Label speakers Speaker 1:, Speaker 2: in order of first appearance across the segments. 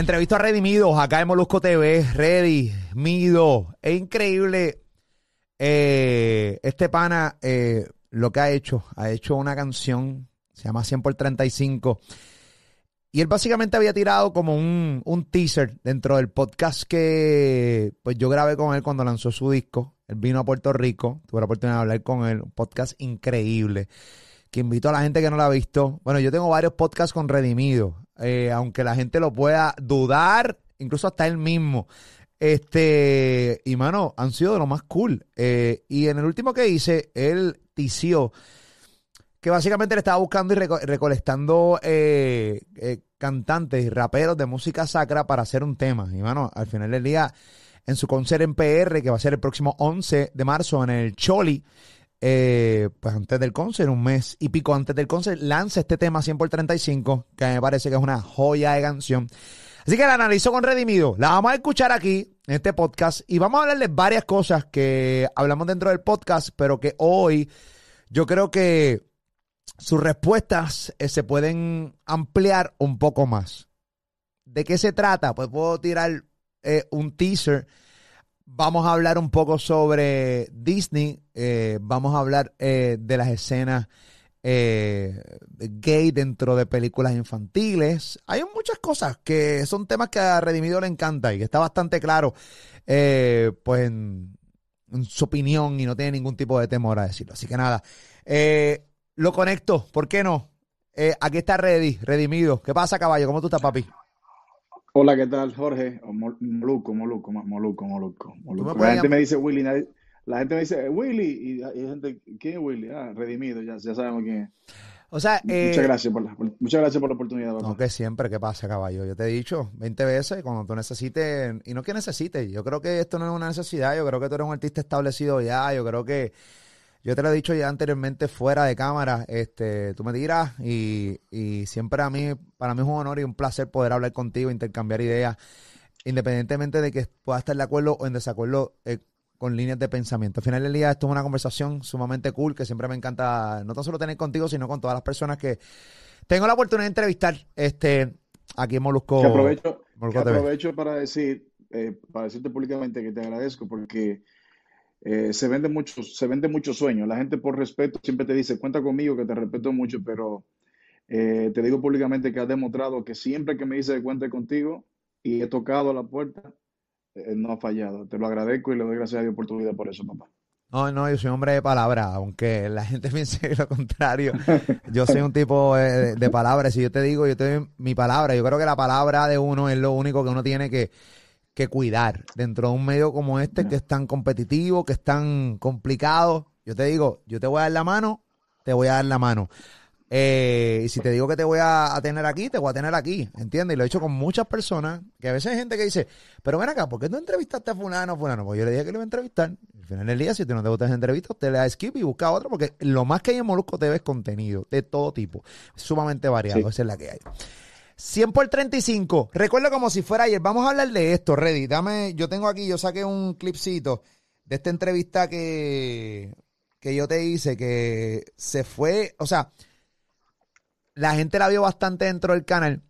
Speaker 1: Entrevisto a Redimidos acá en Molusco TV. Ready, Mido. Es increíble. eh, este pana eh, lo que ha hecho. Ha hecho una canción. Se llama 100 por 35. Y él básicamente había tirado como un, un teaser dentro del podcast que pues yo grabé con él cuando lanzó su disco. Él vino a Puerto Rico. Tuve la oportunidad de hablar con él. Un podcast increíble. Que invito a la gente que no lo ha visto. Bueno, yo tengo varios podcasts con Redimido. Eh, aunque la gente lo pueda dudar, incluso hasta él mismo. Este, y mano, han sido de lo más cool. Eh, y en el último que hice, él tició que básicamente le estaba buscando y reco- recolectando eh, eh, cantantes y raperos de música sacra para hacer un tema. Y mano, al final del día, en su concert en PR, que va a ser el próximo 11 de marzo en el Choli, eh, pues antes del concert, un mes y pico antes del concert, lanza este tema 100 por 35, que me parece que es una joya de canción. Así que la analizo con Redimido. La vamos a escuchar aquí en este podcast y vamos a hablarles varias cosas que hablamos dentro del podcast, pero que hoy yo creo que sus respuestas eh, se pueden ampliar un poco más. ¿De qué se trata? Pues puedo tirar eh, un teaser. Vamos a hablar un poco sobre Disney. eh, vamos a hablar eh, de las escenas eh, gay dentro de películas infantiles. Hay muchas cosas que son temas que a Redimido le encanta y que está bastante claro, eh, pues en, su opinión y no tiene ningún tipo de temor a decirlo. Así que nada, lo conecto, ¿por qué no? Aquí está Reddy, Redimido. ¿Qué pasa, caballo? ¿Cómo tú estás, papi?
Speaker 2: Hola, ¿qué tal, Jorge? Moluco, Moluco, Mo- Moluco, Moluco, Moluco. La gente me dice Willy, nadie- la gente me dice Willy, y, hay gente, ¿quién es Willy? Ah, Redimido, ya, ya sabemos quién es.
Speaker 1: O sea, eh,
Speaker 2: Muchas gracias por la, por- muchas gracias por la oportunidad, papá.
Speaker 1: No, que siempre, ¿qué pasa, caballo? Yo te he dicho 20 veces, cuando tú necesites, y no que necesites, yo creo que esto no es una necesidad, yo creo que tú eres un artista establecido ya, yo creo que, yo te lo he dicho ya anteriormente fuera de cámara, este, tú me dirás, y, y siempre a mí, para mí es un honor y un placer poder hablar contigo, intercambiar ideas, independientemente de que pueda estar de acuerdo o en desacuerdo eh, con líneas de pensamiento. Al final del día, esto es una conversación sumamente cool, que siempre me encanta, no tan solo tener contigo, sino con todas las personas que tengo la oportunidad de entrevistar este aquí en Molusco.
Speaker 2: Que aprovecho,
Speaker 1: Molusco
Speaker 2: que aprovecho para decir, eh, para decirte públicamente que te agradezco porque eh, se venden muchos, se venden muchos sueños. La gente por respeto siempre te dice, cuenta conmigo, que te respeto mucho, pero eh, te digo públicamente que has demostrado que siempre que me dice que cuente contigo y he tocado la puerta, eh, no ha fallado. Te lo agradezco y le doy gracias a Dios por tu vida por eso, papá.
Speaker 1: No, no, yo soy un hombre de palabra, aunque la gente piense lo contrario. Yo soy un tipo eh, de, de palabras. Si yo te digo, yo te doy mi palabra. Yo creo que la palabra de uno es lo único que uno tiene que, que cuidar dentro de un medio como este que es tan competitivo, que es tan complicado. Yo te digo, yo te voy a dar la mano, te voy a dar la mano. Eh, y si te digo que te voy a, a tener aquí, te voy a tener aquí, ¿entiendes? Y lo he hecho con muchas personas, que a veces hay gente que dice, pero ven acá, ¿por qué no entrevistaste a fulano, fulano? Pues yo le dije que lo iba a entrevistar. Al final del día, si tú no te gusta esa entrevista, usted le da skip y busca otro, porque lo más que hay en Molusco TV es contenido de todo tipo, sumamente variado,
Speaker 2: Sí.
Speaker 1: esa es la que hay. 100 por 35. Recuerdo como si fuera ayer. Vamos a hablar de esto, Reddy. Dame, yo tengo aquí, yo saqué un clipcito de esta entrevista que, que yo te hice, que se fue, o sea, la gente la vio bastante dentro del canal,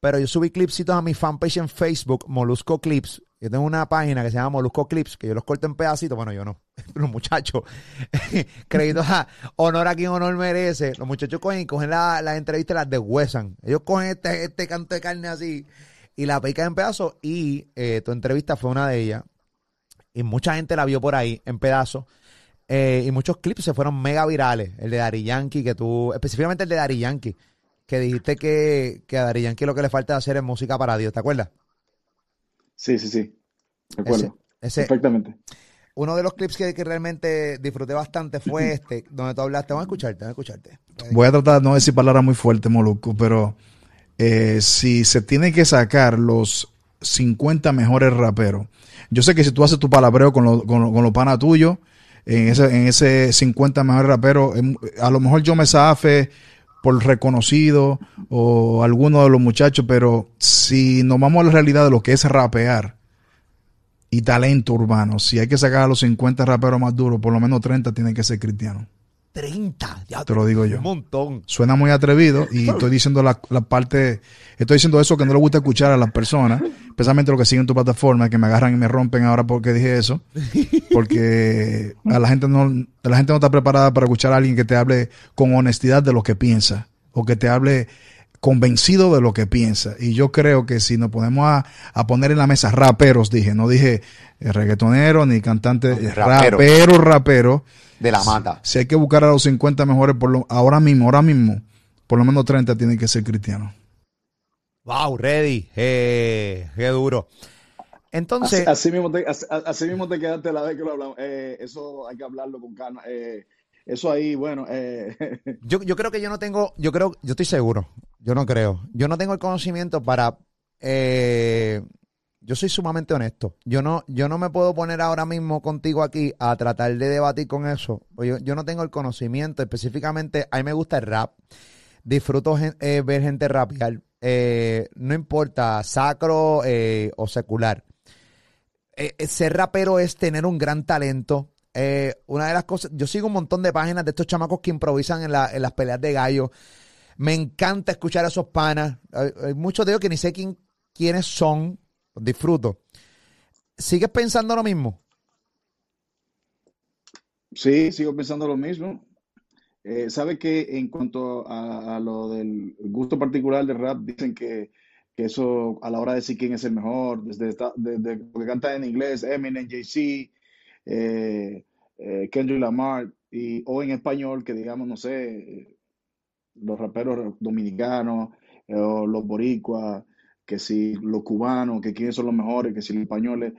Speaker 1: pero yo subí clipsitos a mi fanpage en Facebook, Molusco Clips. Yo tengo una página que se llama Molusco Clips, que yo los corto en pedacitos. Bueno, yo no. Los muchachos, créditos a honor a quien honor merece. Los muchachos cogen y cogen la- las entrevistas y las deshuesan. Ellos cogen este, este canto de carne así y la pican en pedazos. Y eh, tu entrevista fue una de ellas. Y mucha gente la vio por ahí en pedazos. Eh, y muchos clips se fueron mega virales. El de Dari Yankee, que tú, específicamente el de Dari Yankee, que dijiste que, que a Dari Yankee lo que le falta hacer es música para Dios, ¿te acuerdas?
Speaker 2: Sí, sí, sí. De acuerdo.
Speaker 1: Ese,
Speaker 2: Perfectamente.
Speaker 1: uno de los clips que, que realmente disfruté bastante fue este, donde tú hablaste. Vamos a escucharte, vamos a escucharte.
Speaker 3: Voy a tratar de no decir palabras muy fuertes, Moluco, pero eh, si se tiene que sacar los 50 mejores raperos, yo sé que si tú haces tu palabreo con los con, lo- con los panas tuyos, en ese, en ese 50 mejores raperos, em, a lo mejor yo me zafe por reconocido o alguno de los muchachos, pero si nos vamos a la realidad de lo que es rapear y talento urbano, si hay que sacar a los 50 raperos más duros, por lo menos 30 tienen que ser cristianos.
Speaker 1: 30. Ya
Speaker 3: Te lo digo yo.
Speaker 1: Un montón.
Speaker 3: Suena muy atrevido y estoy diciendo la, la parte, estoy diciendo eso que no le gusta escuchar a las personas, especialmente los que siguen tu plataforma, que me agarran y me rompen ahora porque dije eso, porque a la gente no, la gente no está preparada para escuchar a alguien que te hable con honestidad de lo que piensa o que te hable convencido de lo que piensa. Y yo creo que si nos ponemos a, a poner en la mesa raperos, dije, no dije eh, reggaetonero ni cantante,
Speaker 1: No, rapero.
Speaker 3: rapero, rapero,
Speaker 1: De la mata.
Speaker 3: si hay que buscar a los 50 mejores, por lo, ahora mismo, ahora mismo, por lo menos 30 tienen que ser cristianos.
Speaker 1: Wow, ready. Eh, qué duro. Entonces,
Speaker 2: Así, así mismo te, así, así mismo te quedaste la vez que lo hablamos. Eh, eso hay que hablarlo con calma. Eh, eso ahí, bueno, eh,
Speaker 1: yo, yo creo que yo no tengo, yo creo, yo estoy seguro, yo no creo, yo no tengo el conocimiento para, eh, yo soy sumamente honesto, yo no, yo no me puedo poner ahora mismo contigo aquí a tratar de debatir con eso, Pues yo, no tengo el conocimiento, específicamente, a mí me gusta el rap, disfruto eh, ver gente rapear, eh, no importa, sacro eh, o secular. Ser rapero es tener un gran talento. Una de las cosas, yo sigo un montón de páginas de estos chamacos que improvisan en, en las peleas de gallo. Me encanta escuchar a esos panas. Hay, muchos de ellos que ni sé quién, quiénes son. Disfruto. ¿Sigues pensando lo mismo?
Speaker 2: sí, sigo pensando lo mismo. Eh, ¿sabe que en cuanto a, lo del gusto particular del rap, dicen que, que eso a la hora de decir quién es el mejor, desde, esta- desde lo que canta en inglés, Eminem, Jay-Z, eh, eh, Kendrick Lamar, y, o en español, que digamos, no sé, los raperos dominicanos, eh, los boricuas, que si los cubanos, que quiénes son los mejores, que si los españoles.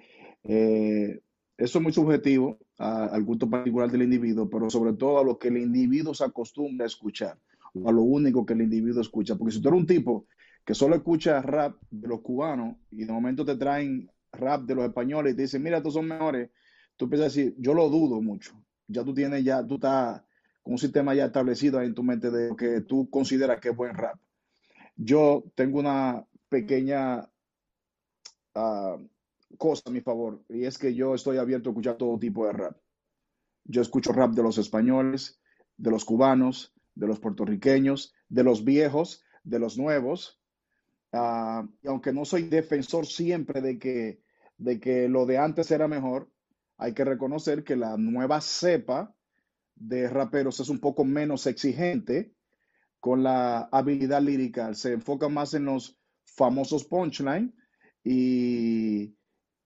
Speaker 2: eh, eso es muy subjetivo al gusto particular del individuo, pero sobre todo a lo que el individuo se acostumbra a escuchar, o a lo único que el individuo escucha. Porque si tú eres un tipo que solo escucha rap de los cubanos y de momento te traen rap de los españoles y te dicen, mira, estos son mejores, tú empiezas a decir, yo lo dudo mucho. Ya tú tienes, ya tú estás un sistema ya establecido en tu mente de lo que tú consideras que es buen rap. Yo tengo una pequeña ah, cosa a mi favor, y es que yo estoy abierto a escuchar todo tipo de rap. Yo escucho rap de los españoles, de los cubanos, de los puertorriqueños, de los viejos, de los nuevos. Ah, y aunque no soy defensor siempre de que, de que lo de antes era mejor, hay que reconocer que la nueva cepa de raperos es un poco menos exigente con la habilidad lírica. Se enfoca más en los famosos punchline y,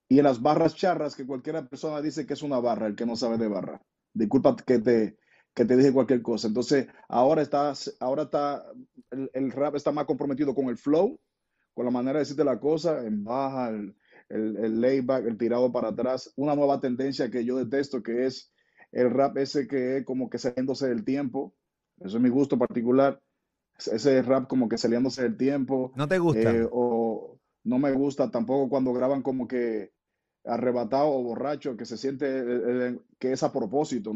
Speaker 2: y en las barras charras que cualquier persona dice que es una barra, el que no sabe de barra. Disculpa que te, que te dije cualquier cosa. Entonces, ahora está, ahora está, el, el rap está más comprometido con el flow, con la manera de decirte la cosa, en baja, el, el, el layback, el tirado para atrás. Una nueva tendencia que yo detesto, que es el rap ese que es como que saliéndose del tiempo. Eso es mi gusto particular. Ese rap como que saliéndose del tiempo.
Speaker 1: ¿No te gusta?
Speaker 2: Eh, o no me gusta tampoco cuando graban como que arrebatado o borracho, que se siente eh, eh, que es a propósito.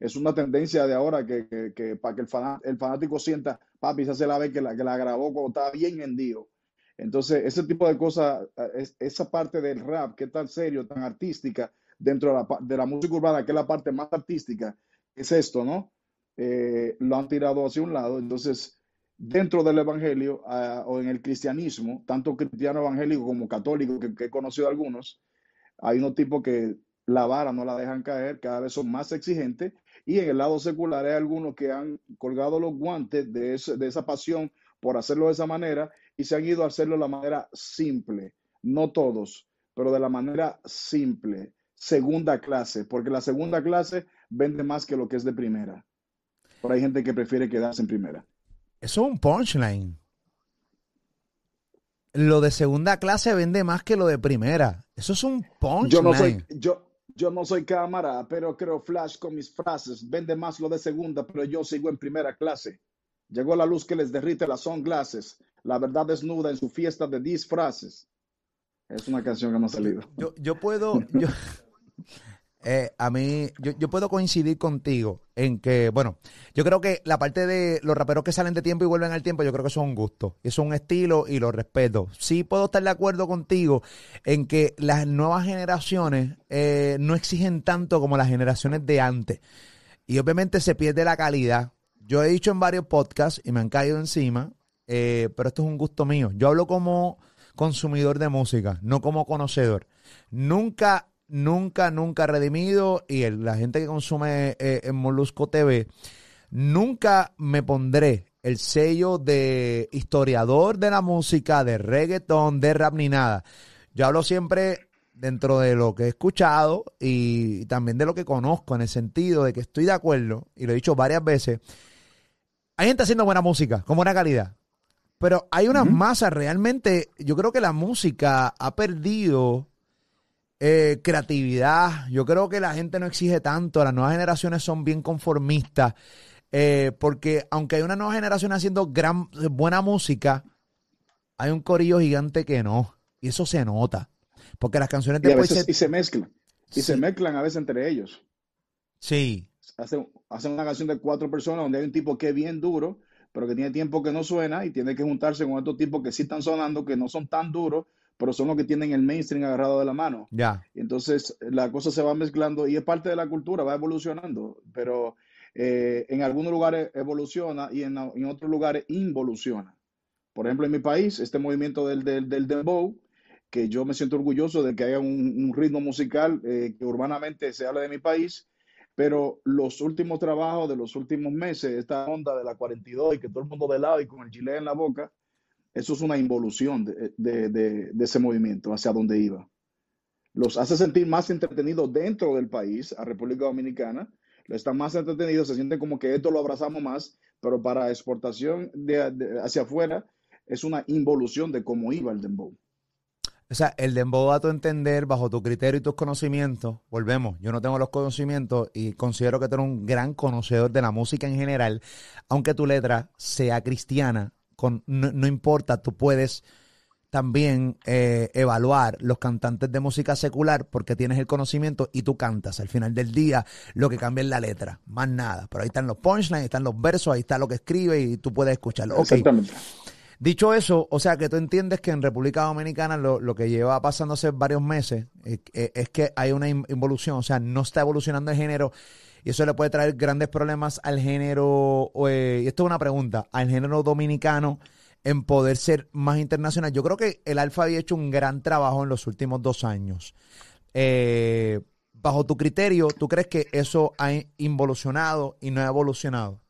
Speaker 2: Es, una tendencia de ahora que, que, que para que el, faná- el fanático sienta, papi, esa se la ve que la, que la grabó cuando estaba bien hendido. Entonces, ese tipo de cosas, es- esa parte del rap que es tan serio, tan artística, dentro de la, de la música urbana, que es la parte más artística, es esto, ¿no? Eh, lo han tirado hacia un lado. Entonces, dentro del evangelio ah, o en el cristianismo, tanto cristiano evangélico como católico, que, que he conocido algunos, hay unos tipos que la vara no la dejan caer, cada vez son más exigentes, y en el lado secular hay algunos que han colgado los guantes de, ese- de esa pasión por hacerlo de esa manera y se han ido a hacerlo de la manera simple, no todos, pero de la manera simple, segunda clase, porque la segunda clase vende más que lo que es de primera. Pero hay gente que prefiere quedarse en primera.
Speaker 1: Eso es un punchline. Lo de segunda clase vende más que lo de primera. Eso es un punchline.
Speaker 2: Yo no soy, yo, yo no soy cámara, pero creo flash con mis frases. Vende más lo de segunda, pero yo sigo en primera clase. Llegó la luz que les derrite las sunglasses. La verdad desnuda en su fiesta de disfraces. Es una canción que no ha salido.
Speaker 1: Yo, yo puedo, yo, eh, a mí, yo, yo puedo coincidir contigo en que, bueno, yo creo que la parte de los raperos que salen de tiempo y vuelven al tiempo, yo creo que eso es un gusto, es un estilo y lo respeto. Sí puedo estar de acuerdo contigo en que las nuevas generaciones eh, no exigen tanto como las generaciones de antes. y obviamente se pierde la calidad. Yo he dicho en varios podcasts y me han caído encima, eh, pero esto es un gusto mío. Yo hablo como consumidor de música, no como conocedor. Nunca, nunca, nunca redimido y el- la gente que consume eh, en Molusco TV, nunca me pondré el sello de historiador de la música, de reggaetón, de rap ni nada. Yo hablo siempre dentro de lo que he escuchado y también de lo que conozco, en el sentido de que estoy de acuerdo, y lo he dicho varias veces, hay gente haciendo buena música, con buena calidad, pero hay unas
Speaker 2: Ujú.
Speaker 1: masas realmente, yo creo que la música ha perdido eh, creatividad, yo creo que la gente no exige tanto, las nuevas generaciones son bien conformistas, eh, porque aunque hay una nueva generación haciendo gran, buena música, hay un corillo gigante que no, y eso se nota, porque las canciones
Speaker 2: Y a
Speaker 1: después
Speaker 2: veces
Speaker 1: se-
Speaker 2: y se mezclan. Y se mezclan a veces entre ellos.
Speaker 1: Sí,
Speaker 2: Hacen, hacen una canción de cuatro personas donde hay un tipo que es bien duro, pero que tiene tiempo que no suena y tiene que juntarse con estos tipos que sí están sonando, que no son tan duros, pero son los que tienen el mainstream agarrado de la mano.
Speaker 1: ya.
Speaker 2: Y entonces la cosa se va mezclando y es parte de la cultura, va evolucionando, pero eh, en algunos lugares evoluciona y en, en otros lugares involuciona. Por ejemplo, en mi país, este movimiento del, del, del dembow, que yo me siento orgulloso de que haya un, un ritmo musical eh, que urbanamente se habla de mi país, pero los últimos trabajos de los últimos meses, esta onda de la 42 y que todo el mundo de lado y con el chile en la boca, eso es una involución de, de, de, ese movimiento hacia donde iba los hace sentir más entretenidos dentro del país, a República Dominicana, están más entretenidos, se sienten como que esto lo abrazamos más, pero para exportación hacia afuera es una involución de cómo iba el dembow.
Speaker 1: O sea, el dembow a tu entender, bajo tu criterio y tus conocimientos, volvemos, yo no tengo los conocimientos y considero que tú eres un gran conocedor de la música en general, aunque tu letra sea cristiana, con, no, no importa, tú puedes también eh, evaluar los cantantes de música secular porque tienes el conocimiento y tú cantas. Al final del día, lo que cambia es la letra, más nada. Pero ahí están los punchlines, ahí están los versos, ahí está lo que escribe y tú puedes escucharlo.
Speaker 2: Exactamente.
Speaker 1: Dicho eso, o sea que tú entiendes que en República Dominicana lo, lo que lleva pasándose varios meses eh, eh, es que hay una in- involución, o sea, no está evolucionando el género y eso le puede traer grandes problemas al género, eh, y esto es una pregunta, al género dominicano en poder ser más internacional. Yo creo que el Alfa había hecho un gran trabajo en los últimos dos años. Eh, bajo tu criterio, ¿tú crees que eso ha involucionado y no ha evolucionado?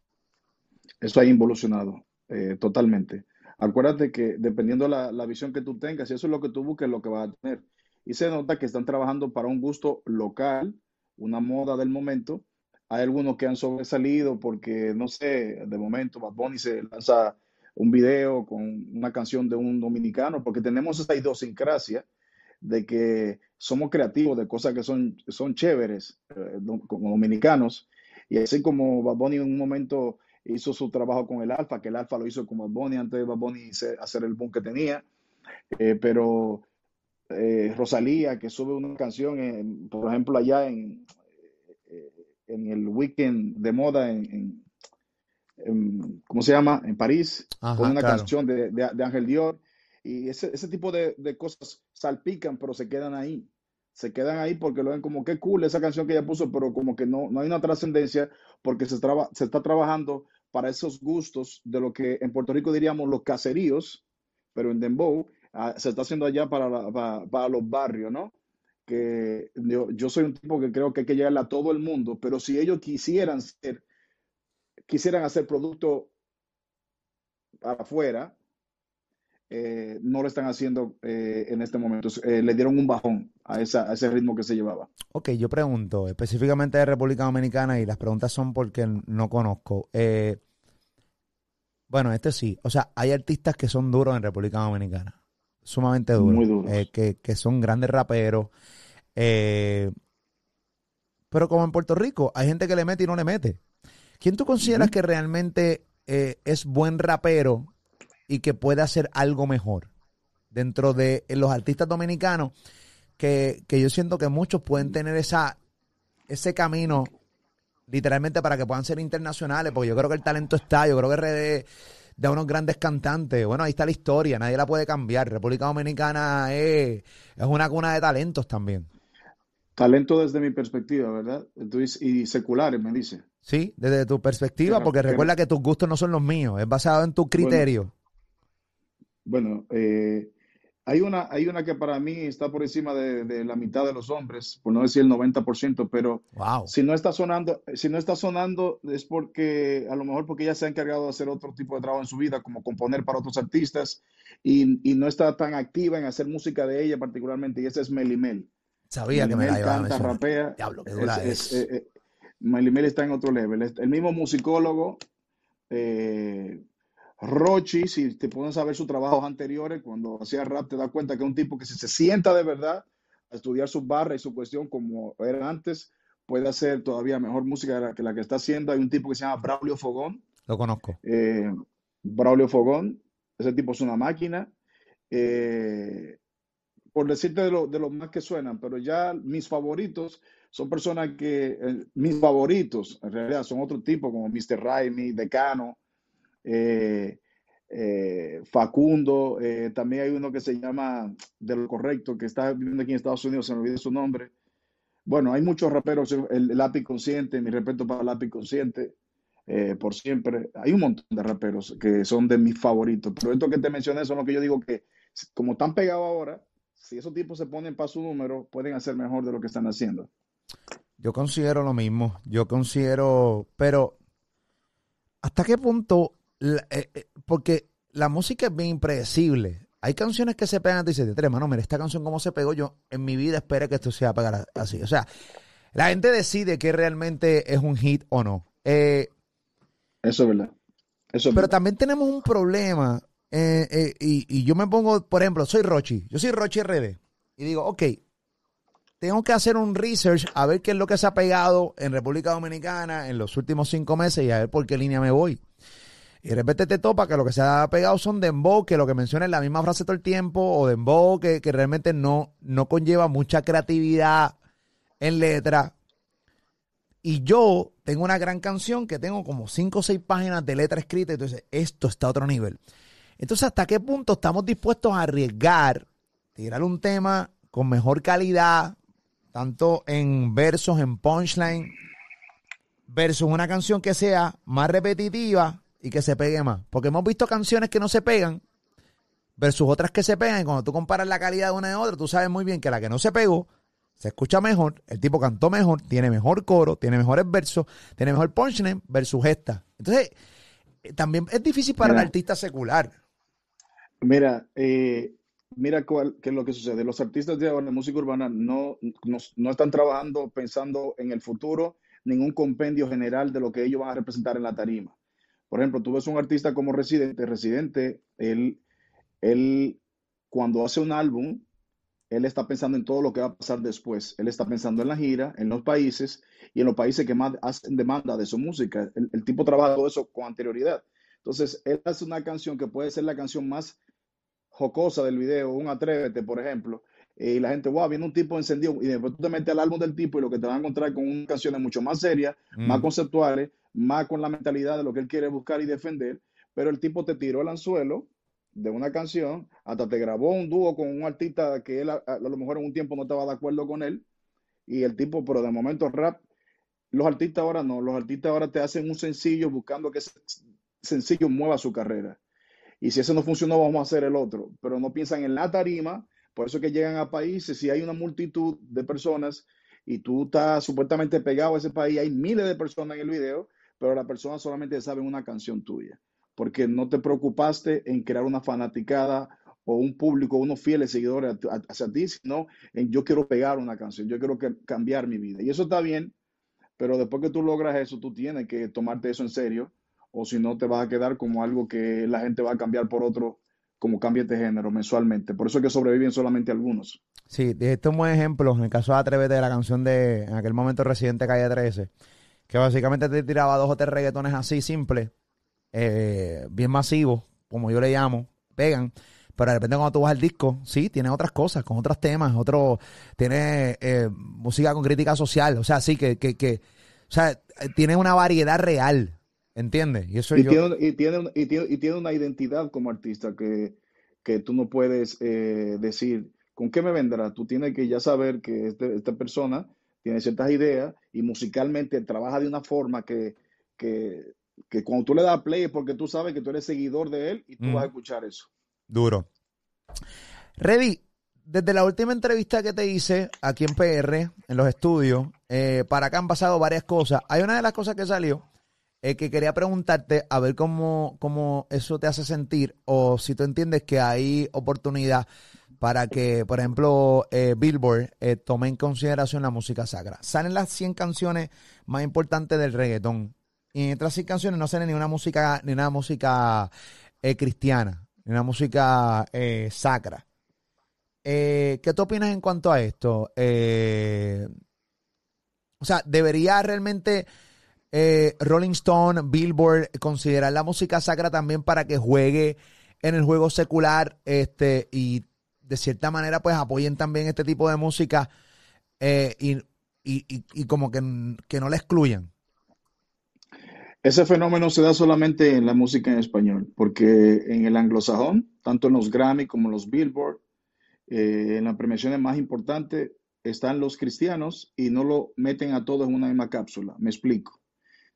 Speaker 2: Eso ha involucionado eh, totalmente. Acuérdate que dependiendo la, la visión que tú tengas, si eso es lo que tú busques, lo que vas a tener. Y se nota que están trabajando para un gusto local, una moda del momento. Hay algunos que han sobresalido porque, no sé, de momento Bad Bunny se lanza un video con una canción de un dominicano, porque tenemos esa idiosincrasia de que somos creativos de cosas que son, son chéveres eh, como dominicanos. Y así como Bad Bunny en un momento hizo su trabajo con el Alfa, que el Alfa lo hizo con Bad Bunny antes de Bad Bunny hacer el boom que tenía, eh, pero eh, Rosalía, que sube una canción, por ejemplo, allá en, en el weekend de moda en, en- en- ¿cómo se llama? En París,
Speaker 1: Ajá,
Speaker 2: con una
Speaker 1: claro.
Speaker 2: canción de, de, de Ángel Dior, y ese, ese tipo de, de cosas salpican, pero se quedan ahí. Se quedan ahí porque lo ven como que cool esa canción que ella puso, pero como que no, no hay una trascendencia porque se, traba- se está trabajando para esos gustos de lo que en Puerto Rico diríamos los caseríos, pero en Dembow ah, se está haciendo allá para, la- para, para los barrios, ¿no? Que yo, yo soy un tipo que creo que hay que llegarle a todo el mundo, pero si ellos quisieran ser, quisieran hacer producto para afuera, eh, no lo están haciendo eh, en este momento. Eh, le dieron un bajón a, esa, a ese ritmo que se llevaba.
Speaker 1: Ok, yo pregunto específicamente de República Dominicana y las preguntas son porque no conozco. Eh, bueno, este sí. O sea, hay artistas que son duros en República Dominicana. Sumamente duros.
Speaker 2: Muy duros.
Speaker 1: eh, que, que son grandes raperos. Eh, pero como en Puerto Rico, hay gente que le mete y no le mete. ¿Quién tú consideras que realmente eh, es buen rapero y que puede hacer algo mejor dentro de los artistas dominicanos? Que, que yo siento que muchos pueden tener esa, ese camino literalmente para que puedan ser internacionales, porque yo creo que el talento está, yo creo que RD da unos grandes cantantes. Bueno, ahí está la historia, nadie la puede cambiar. República Dominicana es, es una cuna de talentos también.
Speaker 2: Talento desde mi perspectiva, ¿verdad? Entonces, y seculares, me dice.
Speaker 1: Sí, desde tu perspectiva, porque recuerda que tus gustos no son los míos, es basado en tu criterio.
Speaker 2: Bueno, eh, hay una, hay una que para mí está por encima de, la mitad de los hombres, por no decir el 90%, pero si no está sonando, si no está sonando es porque a lo mejor porque ella se ha encargado de hacer otro tipo de trabajo en su vida, como componer para otros artistas, y, no está tan activa en hacer música de ella particularmente, y esa es Melly Mel.
Speaker 1: Sabía que me la iba
Speaker 2: canta, rapea.
Speaker 1: Diablo, qué dura es.
Speaker 2: Eh, eh, Mel está en otro level. El mismo musicólogo, eh, Rochi, si te pones a ver sus trabajos anteriores, cuando hacía rap, te das cuenta que es un tipo que si se sienta de verdad a estudiar su barra y su cuestión como era antes, puede hacer todavía mejor música que la que está haciendo. Hay un tipo que se llama Braulio Fogón.
Speaker 1: Lo conozco.
Speaker 2: Eh, Braulio Fogón, ese tipo es una máquina. Eh, por decirte de, de los más que suenan, pero ya mis favoritos son personas que, eh, mis favoritos, en realidad son otro tipo, como Mr. Raimi, Decano, eh, eh, Facundo, también hay uno que se llama De lo Correcto, que está viviendo aquí en Estados Unidos, se me olvidó su nombre. Bueno, hay muchos raperos, el, lápiz consciente, mi respeto para el lápiz consciente, por siempre. Hay un montón de raperos que son de mis favoritos, pero esto que te mencioné son lo que yo digo que, como están pegados ahora, si esos tipos se ponen para su número, pueden hacer mejor de lo que están haciendo.
Speaker 1: Yo considero lo mismo. Yo considero, pero ¿hasta qué punto? Eh, eh, porque la música es bien impredecible. Hay canciones que se pegan y dices, hermano, mira, esta canción como se pegó, yo en mi vida espero que esto se va a pegar así. O sea, la gente decide que realmente es un hit o no. Eh,
Speaker 2: Eso es verdad. Eso
Speaker 1: pero también tenemos un problema, y, y, yo me pongo, por ejemplo, soy Rochi, yo soy Rochi RD, y digo, ok, tengo que hacer un research a ver qué es lo que se ha pegado en República Dominicana en los últimos cinco meses y a ver por qué línea me voy. Y de repente te topa que lo que se ha pegado son dembow, que lo que menciona es la misma frase todo el tiempo, o dembow que, que realmente no, no conlleva mucha creatividad en letra. Y yo tengo una gran canción que tengo como cinco o seis páginas de letra escrita, entonces esto está a otro nivel. Entonces, ¿hasta qué punto estamos dispuestos a arriesgar, tirar un tema con mejor calidad, tanto en versos, en punchline, versus una canción que sea más repetitiva y que se pegue más. Porque hemos visto canciones que no se pegan versus otras que se pegan y cuando tú comparas la calidad de una de otra, tú sabes muy bien que la que no se pegó se escucha mejor, el tipo cantó mejor, tiene mejor coro, tiene mejores versos, tiene mejor punchline versus esta. Entonces, eh, también es difícil para el artista secular.
Speaker 2: Mira, eh, mira cuál, qué es lo que sucede. Los artistas de ahora, de música urbana, no, no, están trabajando pensando en el futuro, ningún compendio general de lo que ellos van a representar en la tarima. Por ejemplo, tú ves un artista como Residente, Residente, él, él cuando hace un álbum, él está pensando en todo lo que va a pasar después. Él está pensando en la gira, en los países y en los países que más hacen demanda de su música. El, el tipo trabaja todo eso con anterioridad. Entonces, él hace una canción que puede ser la canción más jocosa del video, un atrévete, por ejemplo, y la gente, wow, viene un tipo encendido, y después tú te metes al álbum del tipo y lo que te van a encontrar con canciones mucho más serias, más mm. conceptuales, más con la mentalidad de lo que él quiere buscar y defender, pero el tipo te tiró el anzuelo de una canción, hasta te grabó un dúo con un artista que él a, lo mejor en un tiempo no estaba de acuerdo con él, y el tipo, pero de momento rap, los artistas ahora no, los artistas ahora te hacen un sencillo buscando que ese sencillo mueva su carrera. Y si ese no funcionó, vamos a hacer el otro. Pero no piensan en la tarima, por eso que llegan a países, si hay una multitud de personas y tú estás supuestamente pegado a ese país, hay miles de personas en el video, pero la persona solamente sabe una canción tuya, porque no te preocupaste en crear una fanaticada o un público, unos fieles seguidores hacia ti, sino en yo quiero pegar una canción, yo quiero cambiar mi vida. Y eso está bien, pero después que tú logras eso, tú tienes que tomarte eso en serio o si no te vas a quedar como algo que la gente va a cambiar por otro, como cambia de género mensualmente. Por eso es que sobreviven solamente algunos.
Speaker 1: Sí, este es un buen ejemplo. En el caso de Atrévete, la canción de en aquel momento Residente Calle 13, que básicamente te tiraba dos o tres reggaetones así simples, eh, bien masivos, como yo le llamo, pegan. Pero de repente cuando tú vas al disco, sí, tiene otras cosas, con otros temas, otro, tiene eh, música con crítica social, o sea, sí, que, que, que, o sea, tiene una variedad real. ¿Entiendes?
Speaker 2: Y, eso y, tiene, y, tiene, y, tiene, y, tiene, una identidad como artista que, que tú no puedes eh, decir, ¿con qué me vendrá? Tú tienes que ya saber que este, esta persona tiene ciertas ideas y musicalmente trabaja de una forma que, que, que cuando tú le das play es porque tú sabes que tú eres seguidor de él y tú
Speaker 1: Mm.
Speaker 2: vas a escuchar eso.
Speaker 1: Duro. Reddy, desde la última entrevista que te hice aquí en PR, en los estudios, eh, para acá han pasado varias cosas. Hay una de las cosas que salió eh, que quería preguntarte a ver cómo, cómo eso te hace sentir o si tú entiendes que hay oportunidad para que, por ejemplo, eh, Billboard eh, tome en consideración la música sacra. Salen las 100 canciones más importantes del reggaetón. Y en otras 100 canciones no sale ni una música, ni una música eh, cristiana, ni una música sacra. ¿Qué tú opinas en cuanto a esto? O sea, ¿debería realmente eh, Rolling Stone, Billboard considerar la música sacra también para que juegue en el juego secular este y de cierta manera pues apoyen también este tipo de música eh, y, y- y- como que, que no la excluyan?
Speaker 2: Ese fenómeno se da solamente en la música en español, porque en el anglosajón, tanto en los Grammy como en los Billboard, eh, en las premiaciones más importantes, están los cristianos y no lo meten a todos en una misma cápsula. Me explico.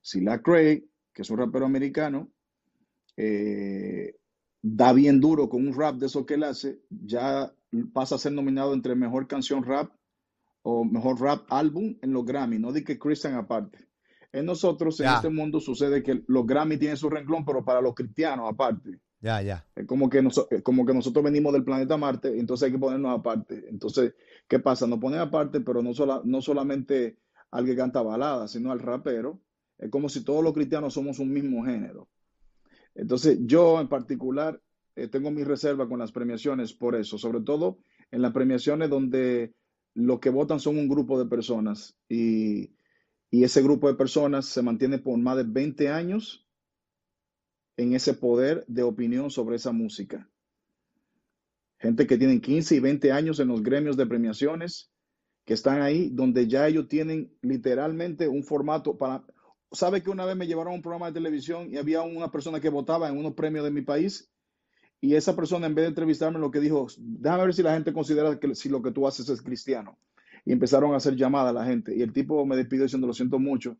Speaker 2: Si la Craig, que es un rapero americano, eh, da bien duro con un rap de eso que él hace, ya pasa a ser nominado entre mejor canción rap o mejor rap álbum en los Grammy, no de que Christian aparte. En nosotros, en
Speaker 1: Ya.
Speaker 2: este mundo, sucede que los Grammy tienen su renglón, pero para los cristianos aparte.
Speaker 1: Ya, ya.
Speaker 2: Es como que, noso- es como que nosotros venimos del planeta Marte, entonces hay que ponernos aparte. Entonces, ¿qué pasa? Nos ponen aparte, pero no, sola- no solamente al que canta balada, sino al rapero. Es como si todos los cristianos somos un mismo género. Entonces, yo en particular eh, tengo mi reserva con las premiaciones por eso, sobre todo en las premiaciones donde los que votan son un grupo de personas y, y ese grupo de personas se mantiene por más de 20 años en ese poder de opinión sobre esa música. Gente que tienen 15 y 20 años en los gremios de premiaciones, que están ahí, donde ya ellos tienen literalmente un formato para... ¿Sabe que una vez me llevaron a un programa de televisión y había una persona que votaba en unos premios de mi país? Y esa persona, en vez de entrevistarme, lo que dijo, déjame ver si la gente considera que si lo que tú haces es cristiano. Y empezaron a hacer llamadas a la gente. Y el tipo me despidió diciendo, lo siento mucho,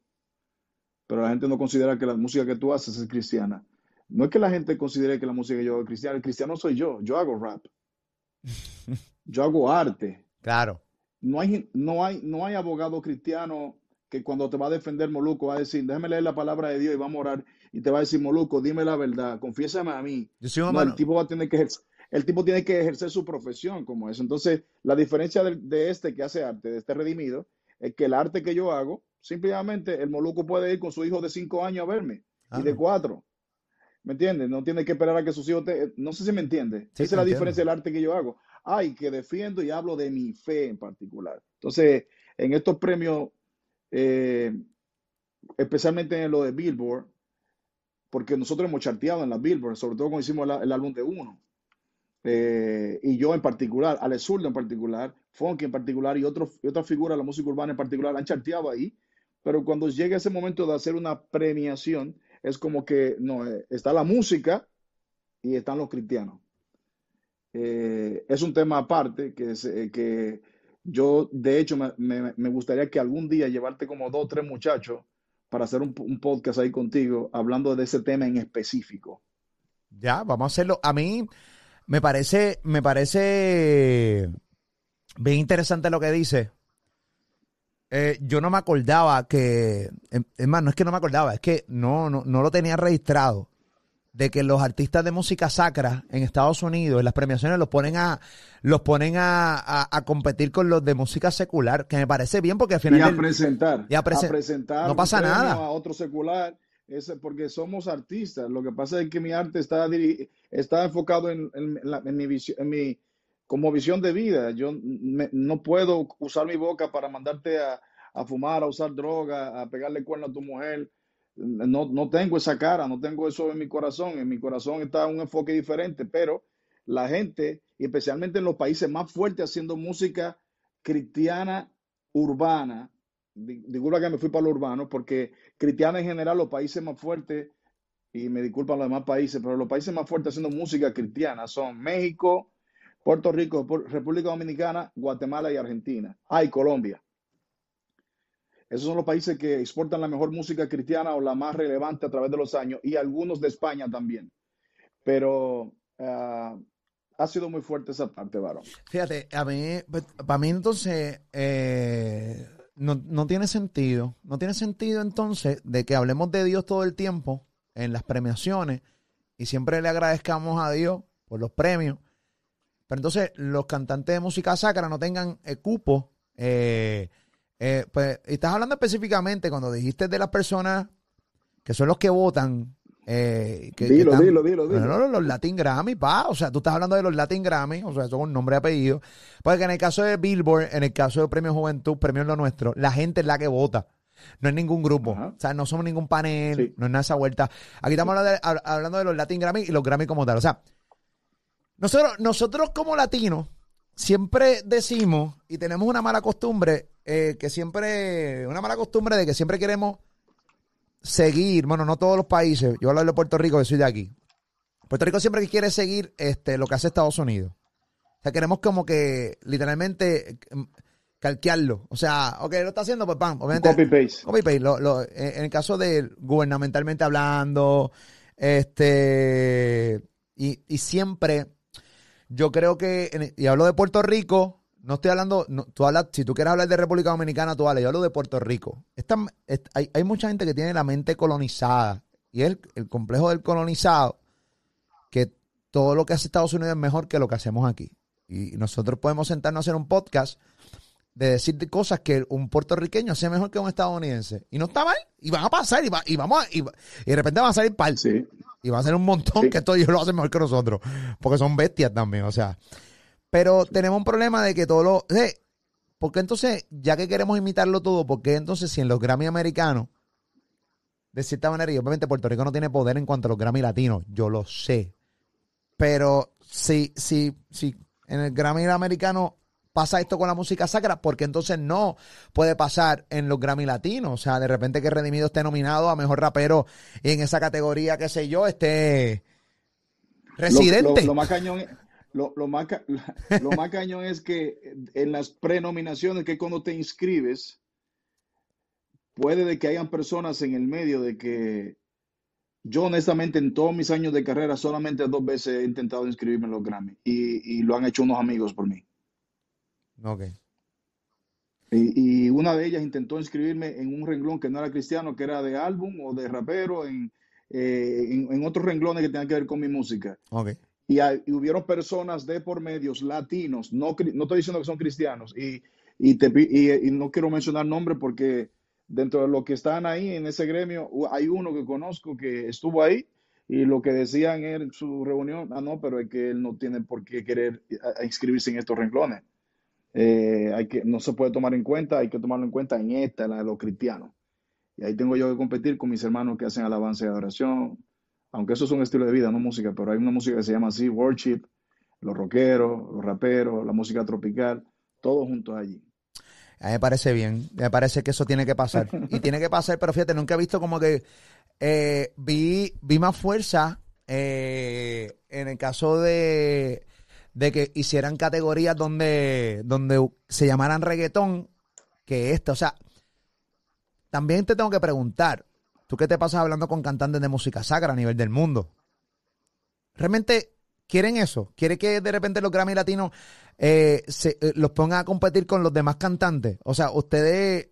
Speaker 2: pero la gente no considera que la música que tú haces es cristiana. No es que la gente considere que la música que yo hago es cristiana, el cristiano soy yo, yo hago rap, yo hago arte.
Speaker 1: Claro.
Speaker 2: No hay, no hay, no hay abogado cristiano que cuando te va a defender Moluco va a decir, déjame leer la palabra de Dios y vamos a orar y te va a decir, Moluco, dime la verdad, confiésame a mí.
Speaker 1: Yo soy
Speaker 2: No, el tipo va a tener que ejercer, el tipo tiene que ejercer su profesión como eso. Entonces, la diferencia de, de este que hace arte, de este redimido, es que el arte que yo hago, simplemente el Moluco puede ir con su hijo de cinco años a verme y de
Speaker 1: Ah.
Speaker 2: cuatro. ¿Me entiendes? No tiene que esperar a que sus hijos te... No sé si me entiende.
Speaker 1: Sí,
Speaker 2: Esa es la
Speaker 1: entiendo.
Speaker 2: diferencia del arte que yo hago. Ay, que defiendo y hablo de mi fe en particular. Entonces, en estos premios, eh, especialmente en lo de Billboard, porque nosotros hemos charteado en la Billboard, sobre todo cuando hicimos el álbum de uno. Eh, y yo en particular, Alex Zurdo en particular, Funky en particular y, otros y otras figuras de la música urbana en particular han charteado ahí, pero cuando llega ese momento de hacer una premiación, es como que no, eh, está la música y están los cristianos. Es un tema aparte que, se- que yo, de hecho, me, me- gustaría que algún día llevarte como dos o tres muchachos para hacer un, un podcast ahí contigo hablando de ese tema en específico.
Speaker 1: Ya, vamos a hacerlo. A mí me parece, me parece bien interesante lo que dice. Eh, yo no me acordaba que, em- es más, no es que no me acordaba, es que no, no, no lo tenía registrado de que los artistas de música sacra en Estados Unidos, en las premiaciones, los ponen a, los ponen a, a- a competir con los de música secular, que me parece bien porque al final
Speaker 2: Y a
Speaker 1: del-
Speaker 2: presentar,
Speaker 1: y a presen-
Speaker 2: presentar
Speaker 1: no pasa nada.
Speaker 2: a otro secular, es porque somos artistas. Lo que pasa es que mi arte está, está enfocado en, en la- en mi visión, en mi, como visión de vida. Yo me- no puedo usar mi boca para mandarte a, a fumar, a usar droga, a pegarle cuerno a tu mujer. No, no tengo esa cara, no tengo eso en mi corazón. En mi corazón está un enfoque diferente, pero la gente, y especialmente en los países más fuertes haciendo música cristiana urbana, di- disculpa que me fui para lo urbano, porque cristiana en general, los países más fuertes, y me disculpan los demás países, pero los países más fuertes haciendo música cristiana son México, Puerto Rico, República Dominicana, Guatemala y Argentina. Ah, y Colombia. Esos son los países que exportan la mejor música cristiana o la más relevante a través de los años y algunos de España también. Pero ah, ha sido muy fuerte esa parte, varón.
Speaker 1: Fíjate, a mí, para mí entonces eh, no, no tiene sentido, no tiene sentido entonces de que hablemos de Dios todo el tiempo en las premiaciones y siempre le agradezcamos a Dios por los premios, pero entonces los cantantes de música sacra no tengan el cupo. Eh, eh, pues estás hablando específicamente cuando dijiste de las personas que son los que votan. Eh, que, que
Speaker 2: Dilo,
Speaker 1: están-
Speaker 2: dilo, dilo, dilo.
Speaker 1: No, no, los Latin Grammy, pa. O sea, tú estás hablando de los Latin Grammy, o sea, son un nombre y apellido. Porque en el caso de Billboard, en el caso de Premio Juventud, Premio Lo Nuestro, la gente es la que vota. No es ningún grupo.
Speaker 2: Ajá.
Speaker 1: O sea, no somos ningún panel,
Speaker 2: Sí.
Speaker 1: no es nada esa vuelta. Aquí estamos hablando de, hab- hablando de los Latin Grammy y los Grammy como tal. O sea, nosotros, nosotros como latinos siempre decimos y tenemos una mala costumbre, eh, que siempre, una mala costumbre de que siempre queremos seguir, bueno, no todos los países, yo hablo de Puerto Rico, que soy de aquí. Puerto Rico siempre quiere seguir este, lo que hace Estados Unidos. O sea, queremos como que literalmente mm, calquearlo. O sea, ok, lo está haciendo, pues pam, obviamente.
Speaker 2: Copy paste.
Speaker 1: Copy paste. Lo- lo- en el caso de gubernamentalmente hablando, este, y, y siempre, yo creo que, y hablo de Puerto Rico, no estoy hablando, no, tú hablas, si tú quieres hablar de República Dominicana, tú hablas, yo hablo de Puerto Rico. Esta- est- hay, hay mucha gente que tiene la mente colonizada, y el, el complejo del colonizado, que todo lo que hace Estados Unidos es mejor que lo que hacemos aquí. Y nosotros podemos sentarnos a hacer un podcast de decir de cosas que un puertorriqueño hace mejor que un estadounidense. Y no está mal. Y van a pasar. Y, va- y vamos a- y, de repente van a salir par.
Speaker 2: Sí.
Speaker 1: Y va a ser un montón
Speaker 2: Sí.
Speaker 1: que esto ellos lo hacen mejor que nosotros. Porque son bestias también. O sea. Pero tenemos un problema de que todo lo. Eh, porque entonces, ya que queremos imitarlo todo, porque entonces si en los Grammy americanos, de cierta manera, y obviamente Puerto Rico no tiene poder en cuanto a los Grammy latinos, yo lo sé. Pero si, si, si en el Grammy americano pasa esto con la música sacra, porque entonces no puede pasar en los Grammy latinos. O sea, de repente que Redimido esté nominado a mejor rapero y en esa categoría, qué sé yo, esté
Speaker 2: Lo-
Speaker 1: residente.
Speaker 2: Lo, lo más cañón, lo, lo más, lo más cañón es que en las prenominaciones, que cuando te inscribes, puede de que hayan personas en el medio de que yo honestamente en todos mis años de carrera solamente dos veces he intentado inscribirme en los Grammy y, y lo han hecho unos amigos por mí.
Speaker 1: Ok.
Speaker 2: Y, y una de ellas intentó inscribirme en un renglón que no era cristiano, que era de álbum o de rapero, en, eh, en, en otros renglones que tenían que ver con mi música.
Speaker 1: Ok.
Speaker 2: Y, hay- y hubieron personas de por medios latinos, no, no estoy diciendo que son cristianos, y, y, te y- y no quiero mencionar nombres porque dentro de los que están ahí en ese gremio, hay uno que conozco que estuvo ahí y lo que decían en su reunión, ah, no, pero es que él no tiene por qué querer inscribirse en estos renglones. Eh, hay que, no se puede tomar en cuenta, hay que tomarlo en cuenta en esta, la de los cristianos. Y ahí tengo yo que competir con mis hermanos que hacen alabanza y adoración, aunque eso es un estilo de vida, no música, pero hay una música que se llama así, worship, los rockeros, los raperos, la música tropical, todos juntos allí.
Speaker 1: A mí me parece bien. Me parece que eso tiene que pasar. Y tiene que pasar, pero fíjate, nunca he visto como que eh, vi, vi más fuerza eh, en el caso de, de que hicieran categorías donde, donde se llamaran reggaetón que esta. O sea, también te tengo que preguntar, ¿tú qué te pasas hablando con cantantes de música sacra a nivel del mundo? ¿Realmente quieren eso? ¿Quieren que de repente los Grammy latinos eh, se- eh, los pongan a competir con los demás cantantes? O sea, ustedes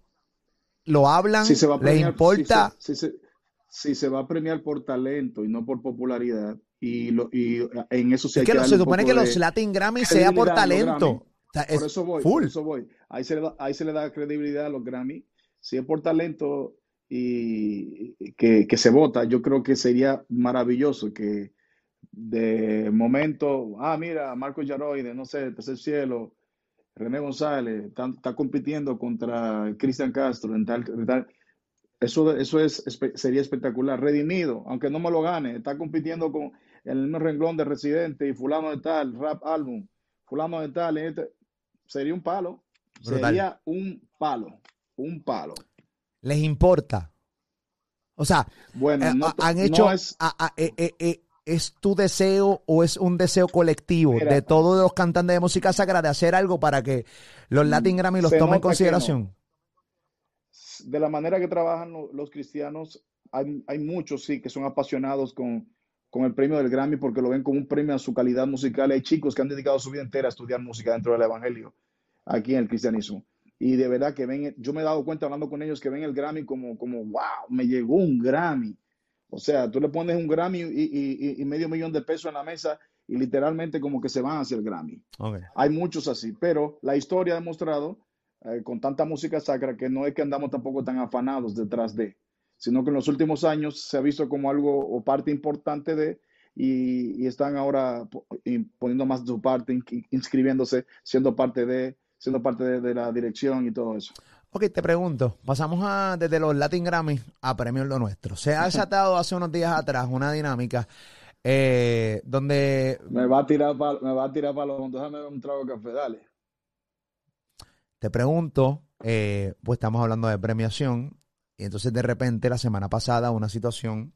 Speaker 1: lo hablan,
Speaker 2: Si se va a
Speaker 1: les
Speaker 2: premiar,
Speaker 1: importa.
Speaker 2: Si se, si se- si se va a premiar por talento y no por popularidad, y, lo, y en eso sí
Speaker 1: es
Speaker 2: hay
Speaker 1: que se supone que los Latin Grammy sea por talento.
Speaker 2: Grammy.
Speaker 1: O sea,
Speaker 2: Por
Speaker 1: es
Speaker 2: eso voy,
Speaker 1: full.
Speaker 2: por eso voy. Ahí se le da, ahí se le da credibilidad a los Grammy. Si es por talento y que, que se vota, yo creo que sería maravilloso que de momento, ah, mira, Marco Yaroide, no sé, Tercer Cielo, René González, está, está compitiendo contra Cristian Castro en tal, en tal- Eso, eso es, sería espectacular. Redimido, aunque no me lo gane, está compitiendo con el mismo renglón de Residente y fulano de tal, rap álbum, fulano de tal, este- sería un palo.
Speaker 1: Brutal.
Speaker 2: Sería un palo, un palo.
Speaker 1: Les importa. O sea,
Speaker 2: Bueno, no,
Speaker 1: han
Speaker 2: no
Speaker 1: hecho.
Speaker 2: es,
Speaker 1: a- a- ¿Es tu deseo o es un deseo colectivo
Speaker 2: Mira.
Speaker 1: de todos los cantantes de música sacra de hacer algo para que los Latin Grammy los tomen en consideración?
Speaker 2: De la manera que trabajan lo- los cristianos, hay, hay muchos, sí, que son apasionados con, con el premio del Grammy porque lo ven como un premio a su calidad musical. Hay chicos que han dedicado su vida entera a estudiar música dentro del Evangelio, aquí en el cristianismo. Y de verdad que ven, yo me he dado cuenta hablando con ellos que ven el Grammy como, como wow, me llegó un Grammy. O sea, tú le pones un Grammy y, y- medio millón de pesos en la mesa y literalmente como que se van hacia el Grammy. Hay muchos así, pero la historia ha demostrado eh, con tanta música sacra que no es que andamos tampoco tan afanados detrás de, sino que en los últimos años se ha visto como algo o parte importante de y, y están ahora poniendo más de su parte, in- inscribiéndose, siendo parte de, siendo parte de, de la dirección y todo eso.
Speaker 1: Ok, te pregunto, pasamos a, desde los Latin Grammy a Premios Lo Nuestro. Se ha desatado hace unos días atrás una dinámica eh, donde
Speaker 2: Me va a tirar para, me va a tirar para los. Déjame un trago de café, dale.
Speaker 1: te pregunto, eh, pues estamos hablando de premiación, y entonces de repente la semana pasada una situación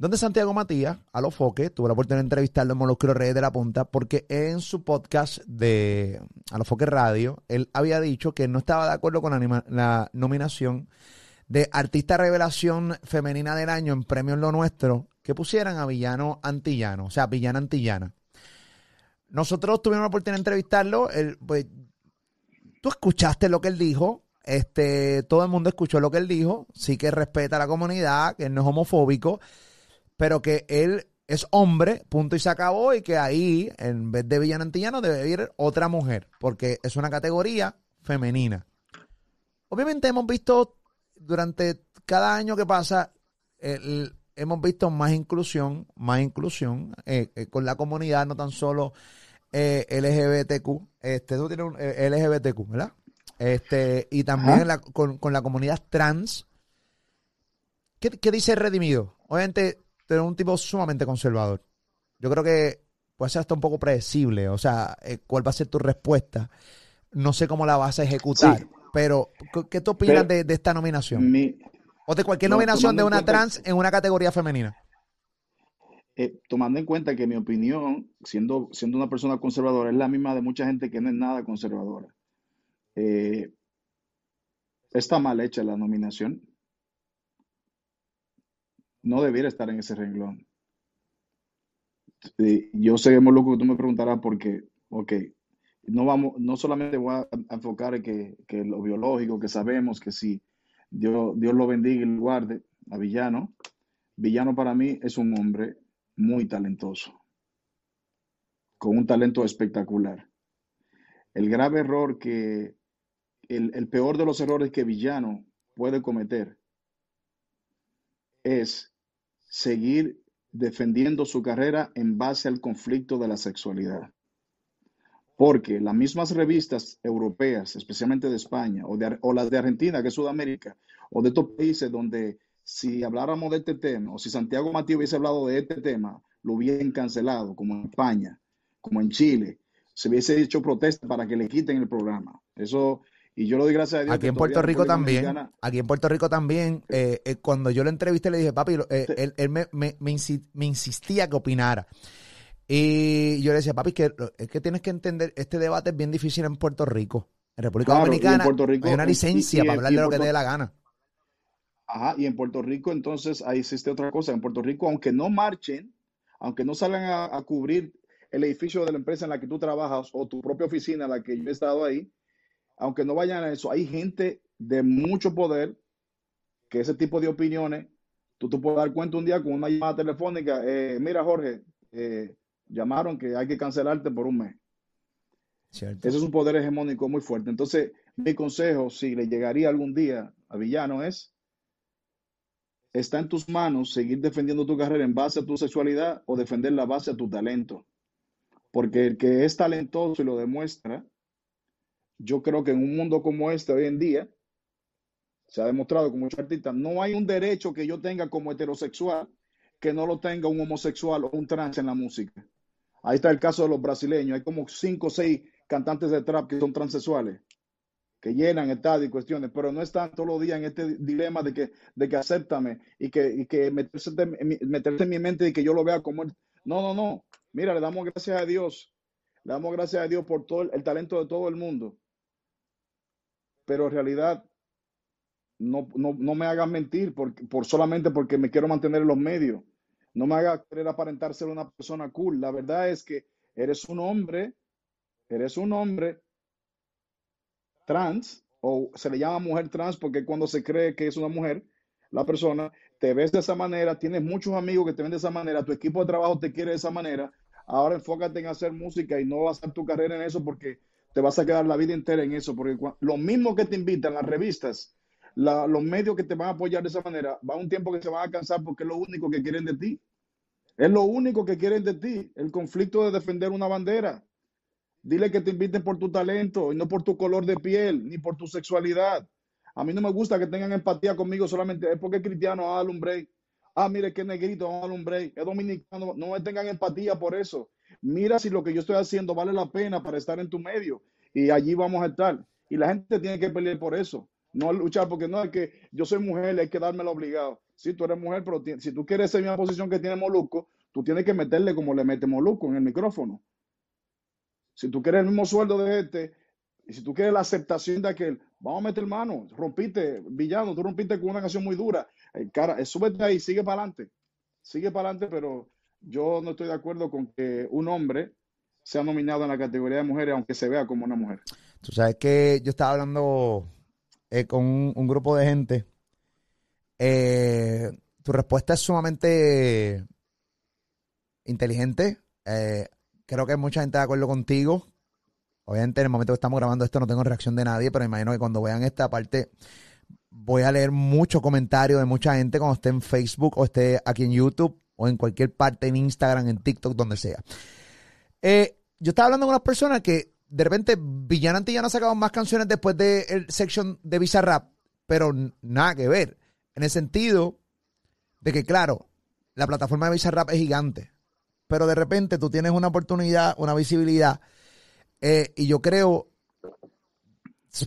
Speaker 1: donde Santiago Matías, a los foques, tuve la oportunidad de entrevistarlo en Moluscro Reyes de la Punta, porque en su podcast de A los foques Radio, él había dicho que no estaba de acuerdo con la, nominación de Artista Revelación Femenina del Año en Premios Lo Nuestro, que pusieran a Villano Antillano, o sea, Villana Antillana. Nosotros tuvimos la oportunidad de entrevistarlo, él, pues, tú escuchaste lo que él dijo, este, todo el mundo escuchó lo que él dijo, sí que respeta a la comunidad, que él no es homofóbico, pero que él es hombre, punto y se acabó, y que ahí, en vez de villano antillano, debe ir otra mujer, porque es una categoría femenina. Obviamente hemos visto durante cada año que pasa, el- hemos visto más inclusión, más inclusión eh, eh, con la comunidad, no tan solo eh, LGBTQ, este, tú tienes un LGBTQ, ¿verdad? Este, y también la- con, con la comunidad trans. ¿Qué, qué dice Redimido? Obviamente, eres un tipo sumamente conservador. Yo creo que puede ser hasta un poco predecible, o sea, eh, cuál va a ser tu respuesta. No sé cómo la vas a ejecutar,
Speaker 2: Sí.
Speaker 1: pero ¿qué- ¿qué tú opinas
Speaker 2: Pero-
Speaker 1: de, de esta nominación?
Speaker 2: Mi,
Speaker 1: O de cualquier
Speaker 2: no,
Speaker 1: nominación de una trans en una categoría femenina.
Speaker 2: eh, tomando en cuenta que mi opinión, siendo, siendo una persona conservadora, es la misma de mucha gente que no es nada conservadora. Eh, está mal hecha la nominación. No debiera estar en ese renglón. Yo sé, Moluco, que tú me preguntarás por qué. Ok, no vamos, no solamente voy a, a enfocar en que, que lo biológico, que sabemos que sí, Dios, Dios lo bendiga y lo guarde a Villano. Villano para mí es un hombre muy talentoso, con un talento espectacular. El grave error que, el, el peor de los errores que Villano puede cometer es seguir defendiendo su carrera en base al conflicto de la sexualidad. Porque las mismas revistas europeas, especialmente de España, o, las de Argentina, que es Sudamérica, o de estos países donde si habláramos de este tema, o si Santiago Matías hubiese hablado de este tema, lo hubieran cancelado, como en España, como en Chile, se hubiese hecho protesta para que le quiten el programa. Eso, y yo lo doy gracias a Dios.
Speaker 1: Aquí
Speaker 2: que
Speaker 1: en Puerto Rico también, aquí en Puerto Rico también, eh, eh, cuando yo lo entrevisté le dije, papi, eh,
Speaker 2: Sí.
Speaker 1: él, él me, me- me insi- me insistía que opinara. Y yo le decía, papi, que, lo- es que tienes que entender, este debate es bien difícil en Puerto Rico. En República
Speaker 2: Claro, en
Speaker 1: Dominicana
Speaker 2: Rico-
Speaker 1: hay una licencia
Speaker 2: y-
Speaker 1: para hablar de
Speaker 2: en
Speaker 1: lo que te dé la gana.
Speaker 2: Ajá, y en Puerto Rico entonces ahí existe otra cosa. En Puerto Rico, aunque no marchen, aunque no salgan a, a cubrir el edificio de la empresa en la que tú trabajas o tu propia oficina en la que yo he estado ahí, aunque no vayan a eso, hay gente de mucho poder que ese tipo de opiniones, tú te puedes dar cuenta un día con una llamada telefónica, eh, mira Jorge, eh, llamaron que hay que cancelarte por un mes.
Speaker 1: ¿cierto?
Speaker 2: Ese es un poder hegemónico muy fuerte. Entonces, mi consejo, si le llegaría algún día a Villano, es, está en tus manos seguir defendiendo tu carrera en base a tu sexualidad o defenderla a base a tu talento. Porque el que es talentoso y lo demuestra, yo creo que en un mundo como este hoy en día, se ha demostrado con muchos artistas, no hay un derecho que yo tenga como heterosexual que no lo tenga un homosexual o un trans en la música. Ahí está el caso de los brasileños. Hay como cinco o seis cantantes de trap que son transexuales, que llenan estadios y cuestiones, pero no están todos los días en este dilema de que, de que acéptame y que, y que meterse, meterse en mi mente y que yo lo vea como él. No, no, no. Mira, le damos gracias a Dios. Le damos gracias a Dios por todo el talento de todo el mundo. Pero en realidad no, no, no me hagas mentir por, por solamente porque me quiero mantener en los medios. No me hagas querer aparentar ser una persona cool. La verdad es que eres un hombre, eres un hombre trans, o se le llama mujer trans porque cuando se cree que es una mujer, la persona, te ves de esa manera, tienes muchos amigos que te ven de esa manera, tu equipo de trabajo te quiere de esa manera, ahora enfócate en hacer música y no hacer tu carrera en eso porque te vas a quedar la vida entera en eso, porque lo mismo que te invitan las revistas, los medios que te van a apoyar de esa manera, va un tiempo que se van a cansar porque es lo único que quieren de ti. Es lo único que quieren de ti, el conflicto de defender una bandera. Dile que te inviten por tu talento y no por tu color de piel, ni por tu sexualidad. A mí no me gusta que tengan empatía conmigo solamente es porque es cristiano, ah, un break. Ah, mire qué negrito, vamos un break. Es dominicano, no me tengan empatía por eso. Mira si lo que yo estoy haciendo vale la pena para estar en tu medio y allí vamos a estar. Y la gente tiene que pelear por eso. No luchar porque no es que yo soy mujer, hay que dármelo obligado. Sí, tú eres mujer, pero si tú quieres esa misma posición que tiene Moluco, tú tienes que meterle como le mete Moluco en el micrófono. Si tú quieres el mismo sueldo de este, y si tú quieres la aceptación de aquel, vamos a meter mano, rompiste, villano, tú rompiste con una canción muy dura. Eh, cara, eh, súbete ahí, sigue para adelante. Sigue para adelante, pero yo no estoy de acuerdo con que un hombre sea nominado en la categoría de mujeres, aunque se vea como una mujer.
Speaker 1: Tú sabes que yo estaba hablando eh, con un, grupo de gente. Eh, tu respuesta es sumamente inteligente. Eh, creo que mucha gente de acuerdo contigo. Obviamente, en el momento que estamos grabando esto, no tengo reacción de nadie, pero imagino que cuando vean esta parte, voy a leer muchos comentarios de mucha gente cuando esté en Facebook o esté aquí en YouTube o en cualquier parte, en Instagram, en TikTok, donde sea. Eh, yo estaba hablando con unas personas que de repente Villana Antillana ha sacado más canciones después del de section de Bizarrap, pero nada que ver. En el sentido de que, claro, la plataforma de Bizarrap es gigante, pero de repente tú tienes una oportunidad, una visibilidad, eh, y yo creo,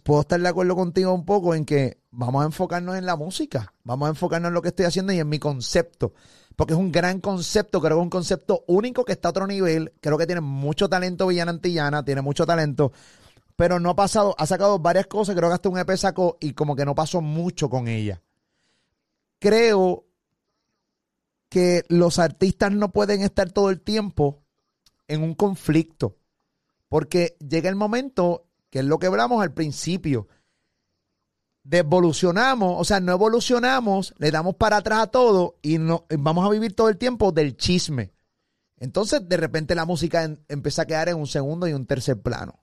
Speaker 1: puedo estar de acuerdo contigo un poco en que vamos a enfocarnos en la música, vamos a enfocarnos en lo que estoy haciendo y en mi concepto porque es un gran concepto, creo que es un concepto único que está a otro nivel, creo que tiene mucho talento Villana Antillana, tiene mucho talento, pero no ha pasado, ha sacado varias cosas, creo que hasta un EP sacó y como que no pasó mucho con ella. Creo que los artistas no pueden estar todo el tiempo en un conflicto, porque llega el momento, que es lo que hablamos al principio, devolucionamos, o sea, no evolucionamos, le damos para atrás a todo y no, vamos a vivir todo el tiempo del chisme. Entonces, de repente la música empieza a quedar en un segundo y un tercer plano.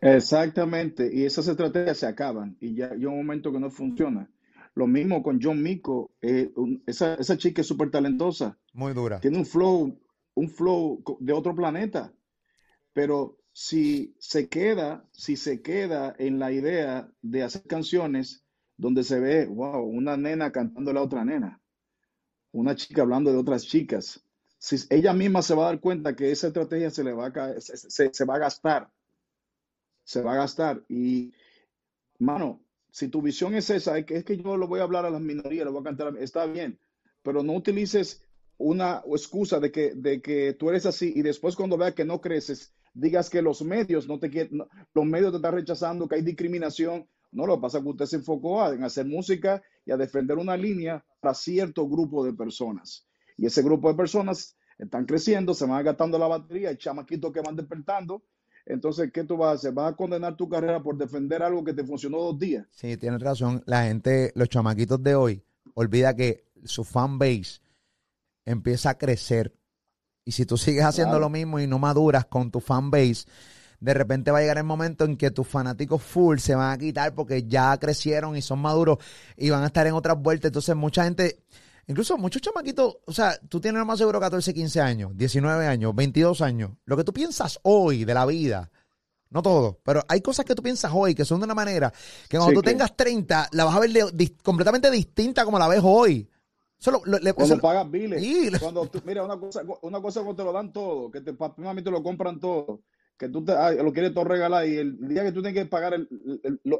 Speaker 2: Exactamente, y esas estrategias se acaban y ya hay un momento que no funciona. Lo mismo con John Mico, eh, esa, esa, chica es súper talentosa.
Speaker 1: Muy dura.
Speaker 2: Tiene un flow, un flow de otro planeta, pero si se queda, si se queda en la idea de hacer canciones donde se ve, wow, una nena cantando a la otra nena, una chica hablando de otras chicas, si ella misma se va a dar cuenta que esa estrategia se le va a, se, se va a gastar, se va a gastar. Y, mano, si tu visión es esa, es que, es que yo lo voy a hablar a las minorías, lo voy a cantar, está bien, pero no utilices una excusa de que, de que tú eres así y después cuando veas que no creces, digas que los medios no te quieren, los medios te están rechazando, que hay discriminación. No, lo que pasa es que usted se enfocó en hacer música y a defender una línea para cierto grupo de personas. Y ese grupo de personas están creciendo, se van gastando la batería, hay chamaquitos que van despertando. Entonces, ¿qué tú vas a hacer? ¿Vas a condenar tu carrera por defender algo que te funcionó dos días?
Speaker 1: Sí, tienes razón. La gente, los chamaquitos de hoy, olvida que su fan base empieza a crecer y si tú sigues haciendo lo mismo y no maduras con tu fan base, de repente va a llegar el momento en que tus fanáticos full se van a quitar porque ya crecieron y son maduros y van a estar en otras vueltas. Entonces, mucha gente, incluso muchos chamaquitos, o sea, tú tienes más seguro 14, 15 años, 19 años, 22 años. Lo que tú piensas hoy de la vida, no todo, pero hay cosas que tú piensas hoy que son de una manera que cuando tú tengas 30 la vas a ver completamente distinta como la ves hoy.
Speaker 2: Solo, cuando pagas biles. Cuando mira, una cosa, una cosa cuando te lo dan todo, que te, te lo compran todo, que tú te, lo quieres todo regalar y el día que tú tienes que pagar el,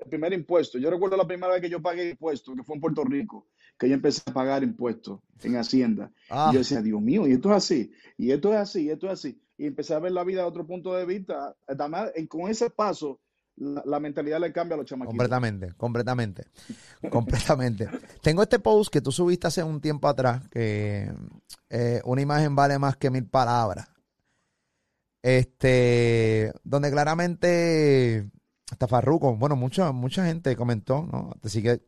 Speaker 2: primer impuesto. Yo recuerdo la primera vez que yo pagué impuestos, que fue en Puerto Rico, que yo empecé a pagar impuestos en Hacienda. Y yo ah. decía, Dios mío, y esto es así, y esto es así, y esto es así. Y empecé a ver la vida de otro punto de vista. Además, con ese paso, la, mentalidad le cambia a los chamaquitos.
Speaker 1: Completamente, completamente, completamente. Tengo este post que tú subiste hace un tiempo atrás, que eh, una imagen vale más que mil palabras. Este, donde claramente hasta Farruko, bueno, mucha, mucha gente comentó, ¿no? Así que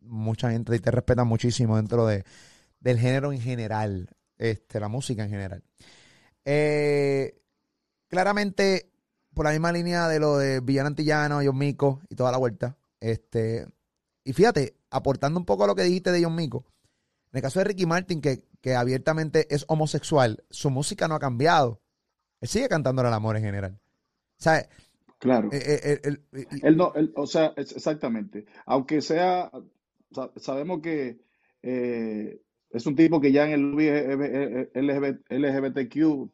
Speaker 1: mucha gente te respeta muchísimo dentro de, del género en general, este, la música en general. Eh, claramente, por la misma línea de lo de Villano Antillano, John Mico y toda la vuelta. Este, y fíjate, aportando un poco a lo que dijiste de John Mico, en el caso de Ricky Martin, que, que abiertamente es homosexual, su música no ha cambiado. Él sigue cantando el amor en general. O sea,
Speaker 2: claro. Eh, eh, él no, o sea, exactamente. Aunque sea, sabemos que eh, es un tipo que ya en el LGBTQ,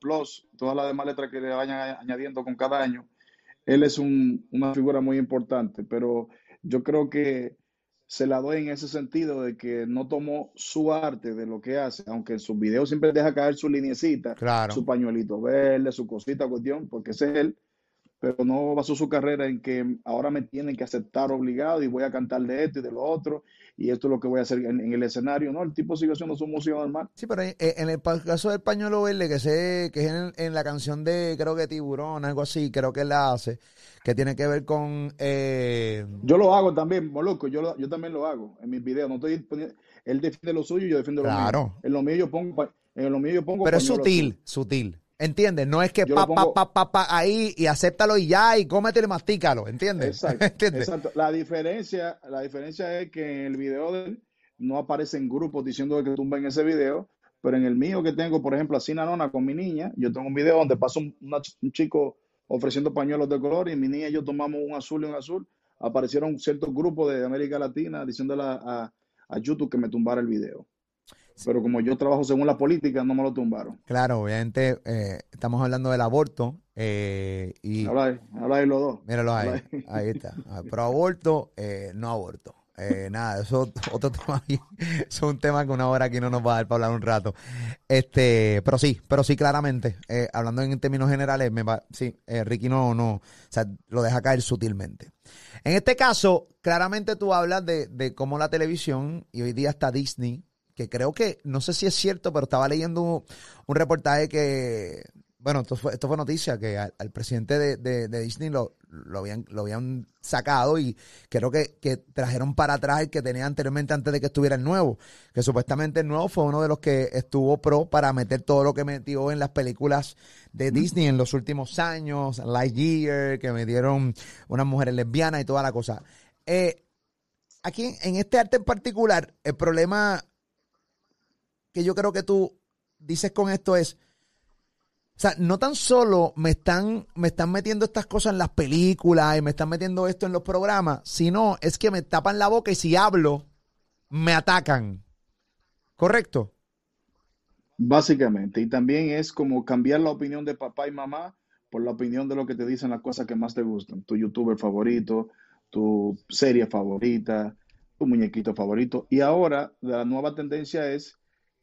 Speaker 2: todas las demás letras que le vayan añadiendo con cada año, él es una figura muy importante, pero yo creo que se la doy en ese sentido de que no tomó su arte de lo que hace, aunque en sus videos siempre deja caer su linecita, su pañuelito verde, su cosita, cuestión, porque ese es él, pero no basó su carrera en que ahora me tienen que aceptar obligado y voy a cantar de esto y de lo otro y esto es lo que voy a hacer en, el escenario. No, el tipo sigue haciendo su música normal.
Speaker 1: Sí, pero en, el caso del pañuelo verde, que sé que es en, la canción de, creo que Tiburón, algo así, creo que él la hace, que tiene que ver con... Eh...
Speaker 2: Yo lo hago también, Moluco, yo, yo también lo hago en mis videos. No estoy él defiende lo suyo y yo defiendo lo mío. En lo mío yo pongo... En lo mío yo pongo
Speaker 1: pero es sutil, sutil. ¿Entiendes? No es que pa, pa, pa, pa, pa, ahí y acéptalo y ya y cómetelo y mastícalo, ¿entiendes?
Speaker 2: Exacto, exacto. La diferencia, la diferencia es que en el video de él no aparecen grupos diciendo que tumben ese video, pero en el mío que tengo, por ejemplo, así Nanona con mi niña, yo tengo un video donde pasa un, chico ofreciendo pañuelos de color y mi niña y yo tomamos un azul y un azul. Aparecieron ciertos grupos de América Latina diciéndole a, a YouTube que me tumbara el video pero como yo trabajo según la política, no me lo tumbaron.
Speaker 1: Claro, obviamente eh, estamos hablando del aborto. Eh, y,
Speaker 2: habla, ahí, los dos.
Speaker 1: Míralo ahí, ahí está. Ah, pero aborto, eh, no aborto. Eh, nada, eso es otro tema. Eso es un tema que una hora aquí no nos va a dar para hablar un rato. Este, pero sí, pero sí, claramente. Eh, hablando en términos generales, me va, sí, eh, Ricky no, no, o sea, lo deja caer sutilmente. En este caso, claramente tú hablas de, de cómo la televisión, y hoy día está Disney, que creo que, no sé si es cierto, pero estaba leyendo un, reportaje que, bueno, esto fue, esto fue noticia, que al, presidente de, Disney lo, lo, habían, lo habían sacado y creo que, que, trajeron para atrás el que tenía anteriormente antes de que estuviera el nuevo, que supuestamente el nuevo fue uno de los que estuvo pro para meter todo lo que metió en las películas de Disney en los últimos años, Lightyear, que metieron unas mujeres lesbianas y toda la cosa. Eh, aquí en este arte en particular, el problema que yo creo que tú dices con esto es, o sea, no tan solo me están, me están metiendo estas cosas en las películas y me están metiendo esto en los programas, sino es que me tapan la boca y si hablo, me atacan. ¿Correcto?
Speaker 2: Básicamente. Y también es como cambiar la opinión de papá y mamá por la opinión de lo que te dicen las cosas que más te gustan. Tu youtuber favorito, tu serie favorita, tu muñequito favorito. Y ahora la nueva tendencia es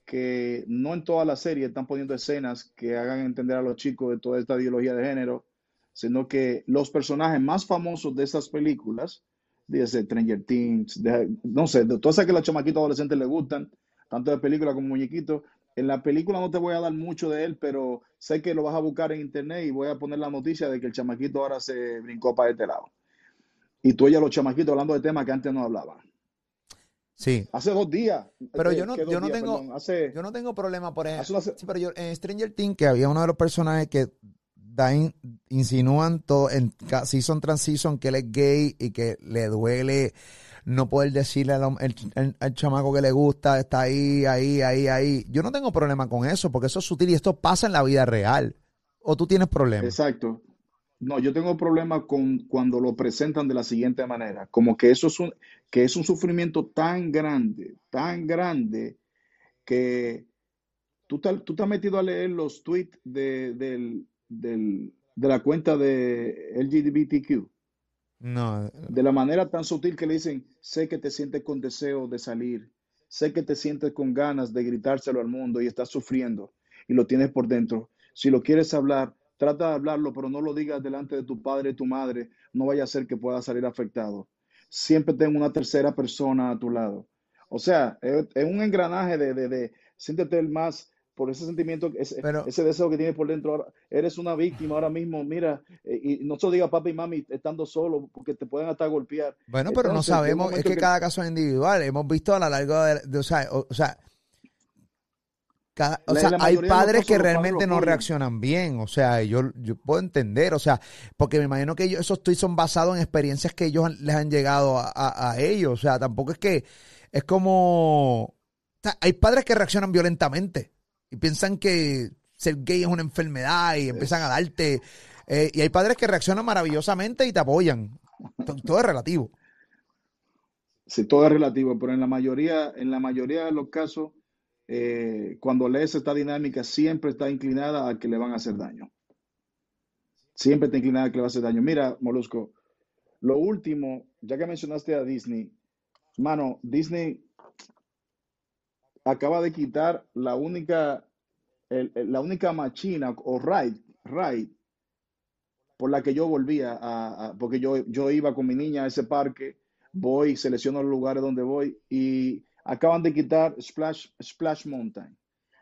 Speaker 2: que no en toda la serie están poniendo escenas que hagan entender a los chicos de toda esta ideología de género, sino que los personajes más famosos de estas películas, desde Stranger Things, no sé, de todas esas que a los chamaquitos adolescentes les gustan, tanto de película como muñequitos, en la película no te voy a dar mucho de él, pero sé que lo vas a buscar en internet y voy a poner la noticia de que el chamaquito ahora se brincó para este lado. Y tú oyes a los chamaquitos hablando de temas que antes no hablaban.
Speaker 1: Sí.
Speaker 2: Hace dos días.
Speaker 1: Pero yo no, yo no tengo, yo no tengo problema por eso. Sí, pero yo en Stranger Things que había uno de los personajes que da insinúan todo en season tras season que él es gay y que le duele no poder decirle al, chamaco que le gusta, está ahí, ahí, ahí, ahí. Yo no tengo problema con eso, porque eso es sutil y esto pasa en la vida real. ¿O tú tienes problemas?
Speaker 2: Exacto. No, yo tengo problemas con cuando lo presentan de la siguiente manera, como que eso es un, que es un sufrimiento tan grande, tan grande, que tú te, tú te has metido a leer los tweets de, de la cuenta de LGBTQ.
Speaker 1: No.
Speaker 2: De la manera tan sutil que le dicen, sé que te sientes con deseo de salir, sé que te sientes con ganas de gritárselo al mundo y estás sufriendo y lo tienes por dentro. Si lo quieres hablar, trata de hablarlo, pero no lo digas delante de tu padre y tu madre, no vaya a ser que pueda salir afectado. Siempre ten una tercera persona a tu lado. O sea, es, es un engranaje de, de, de, siéntete el más por ese sentimiento, ese,
Speaker 1: Pero,
Speaker 2: ese deseo que tienes por dentro. Ahora, eres una víctima ahora mismo, mira, eh, y no se lo diga papi y mami estando solo, porque te pueden hasta golpear.
Speaker 1: bueno, pero no
Speaker 2: Entonces,
Speaker 1: sabemos, es que
Speaker 2: que
Speaker 1: cada caso es individual. Hemos visto a lo largo de, de- o sea, o, o sea, cada- o
Speaker 2: la,
Speaker 1: sea,
Speaker 2: la
Speaker 1: hay padres
Speaker 2: casos
Speaker 1: que
Speaker 2: padres
Speaker 1: realmente no reaccionan bien, o sea, yo, yo puedo entender, o sea, porque me imagino que ellos, esos tweets son basados en experiencias que ellos han- les han llegado a, a- a ellos, o sea, tampoco es que es como, o sea, hay padres que reaccionan violentamente y piensan que ser gay es una enfermedad y empiezan a darte, eh, y hay padres que reaccionan maravillosamente y te apoyan, To- todo es relativo.
Speaker 2: Sí, todo es relativo, pero en la mayoría, en la mayoría de los casos, eh, cuando lees esta dinámica, siempre está inclinada a que le van a hacer daño. Siempre está inclinada a que le va a hacer daño. Mira, Molusco, lo último, ya que mencionaste a Disney, mano, Disney acaba de quitar la única, el- la única machina o ride, ride por la que yo volvía porque yo, yo iba con mi niña a ese parque, voy, selecciono los lugares donde voy y acaban de quitar Splash, Splash Mountain,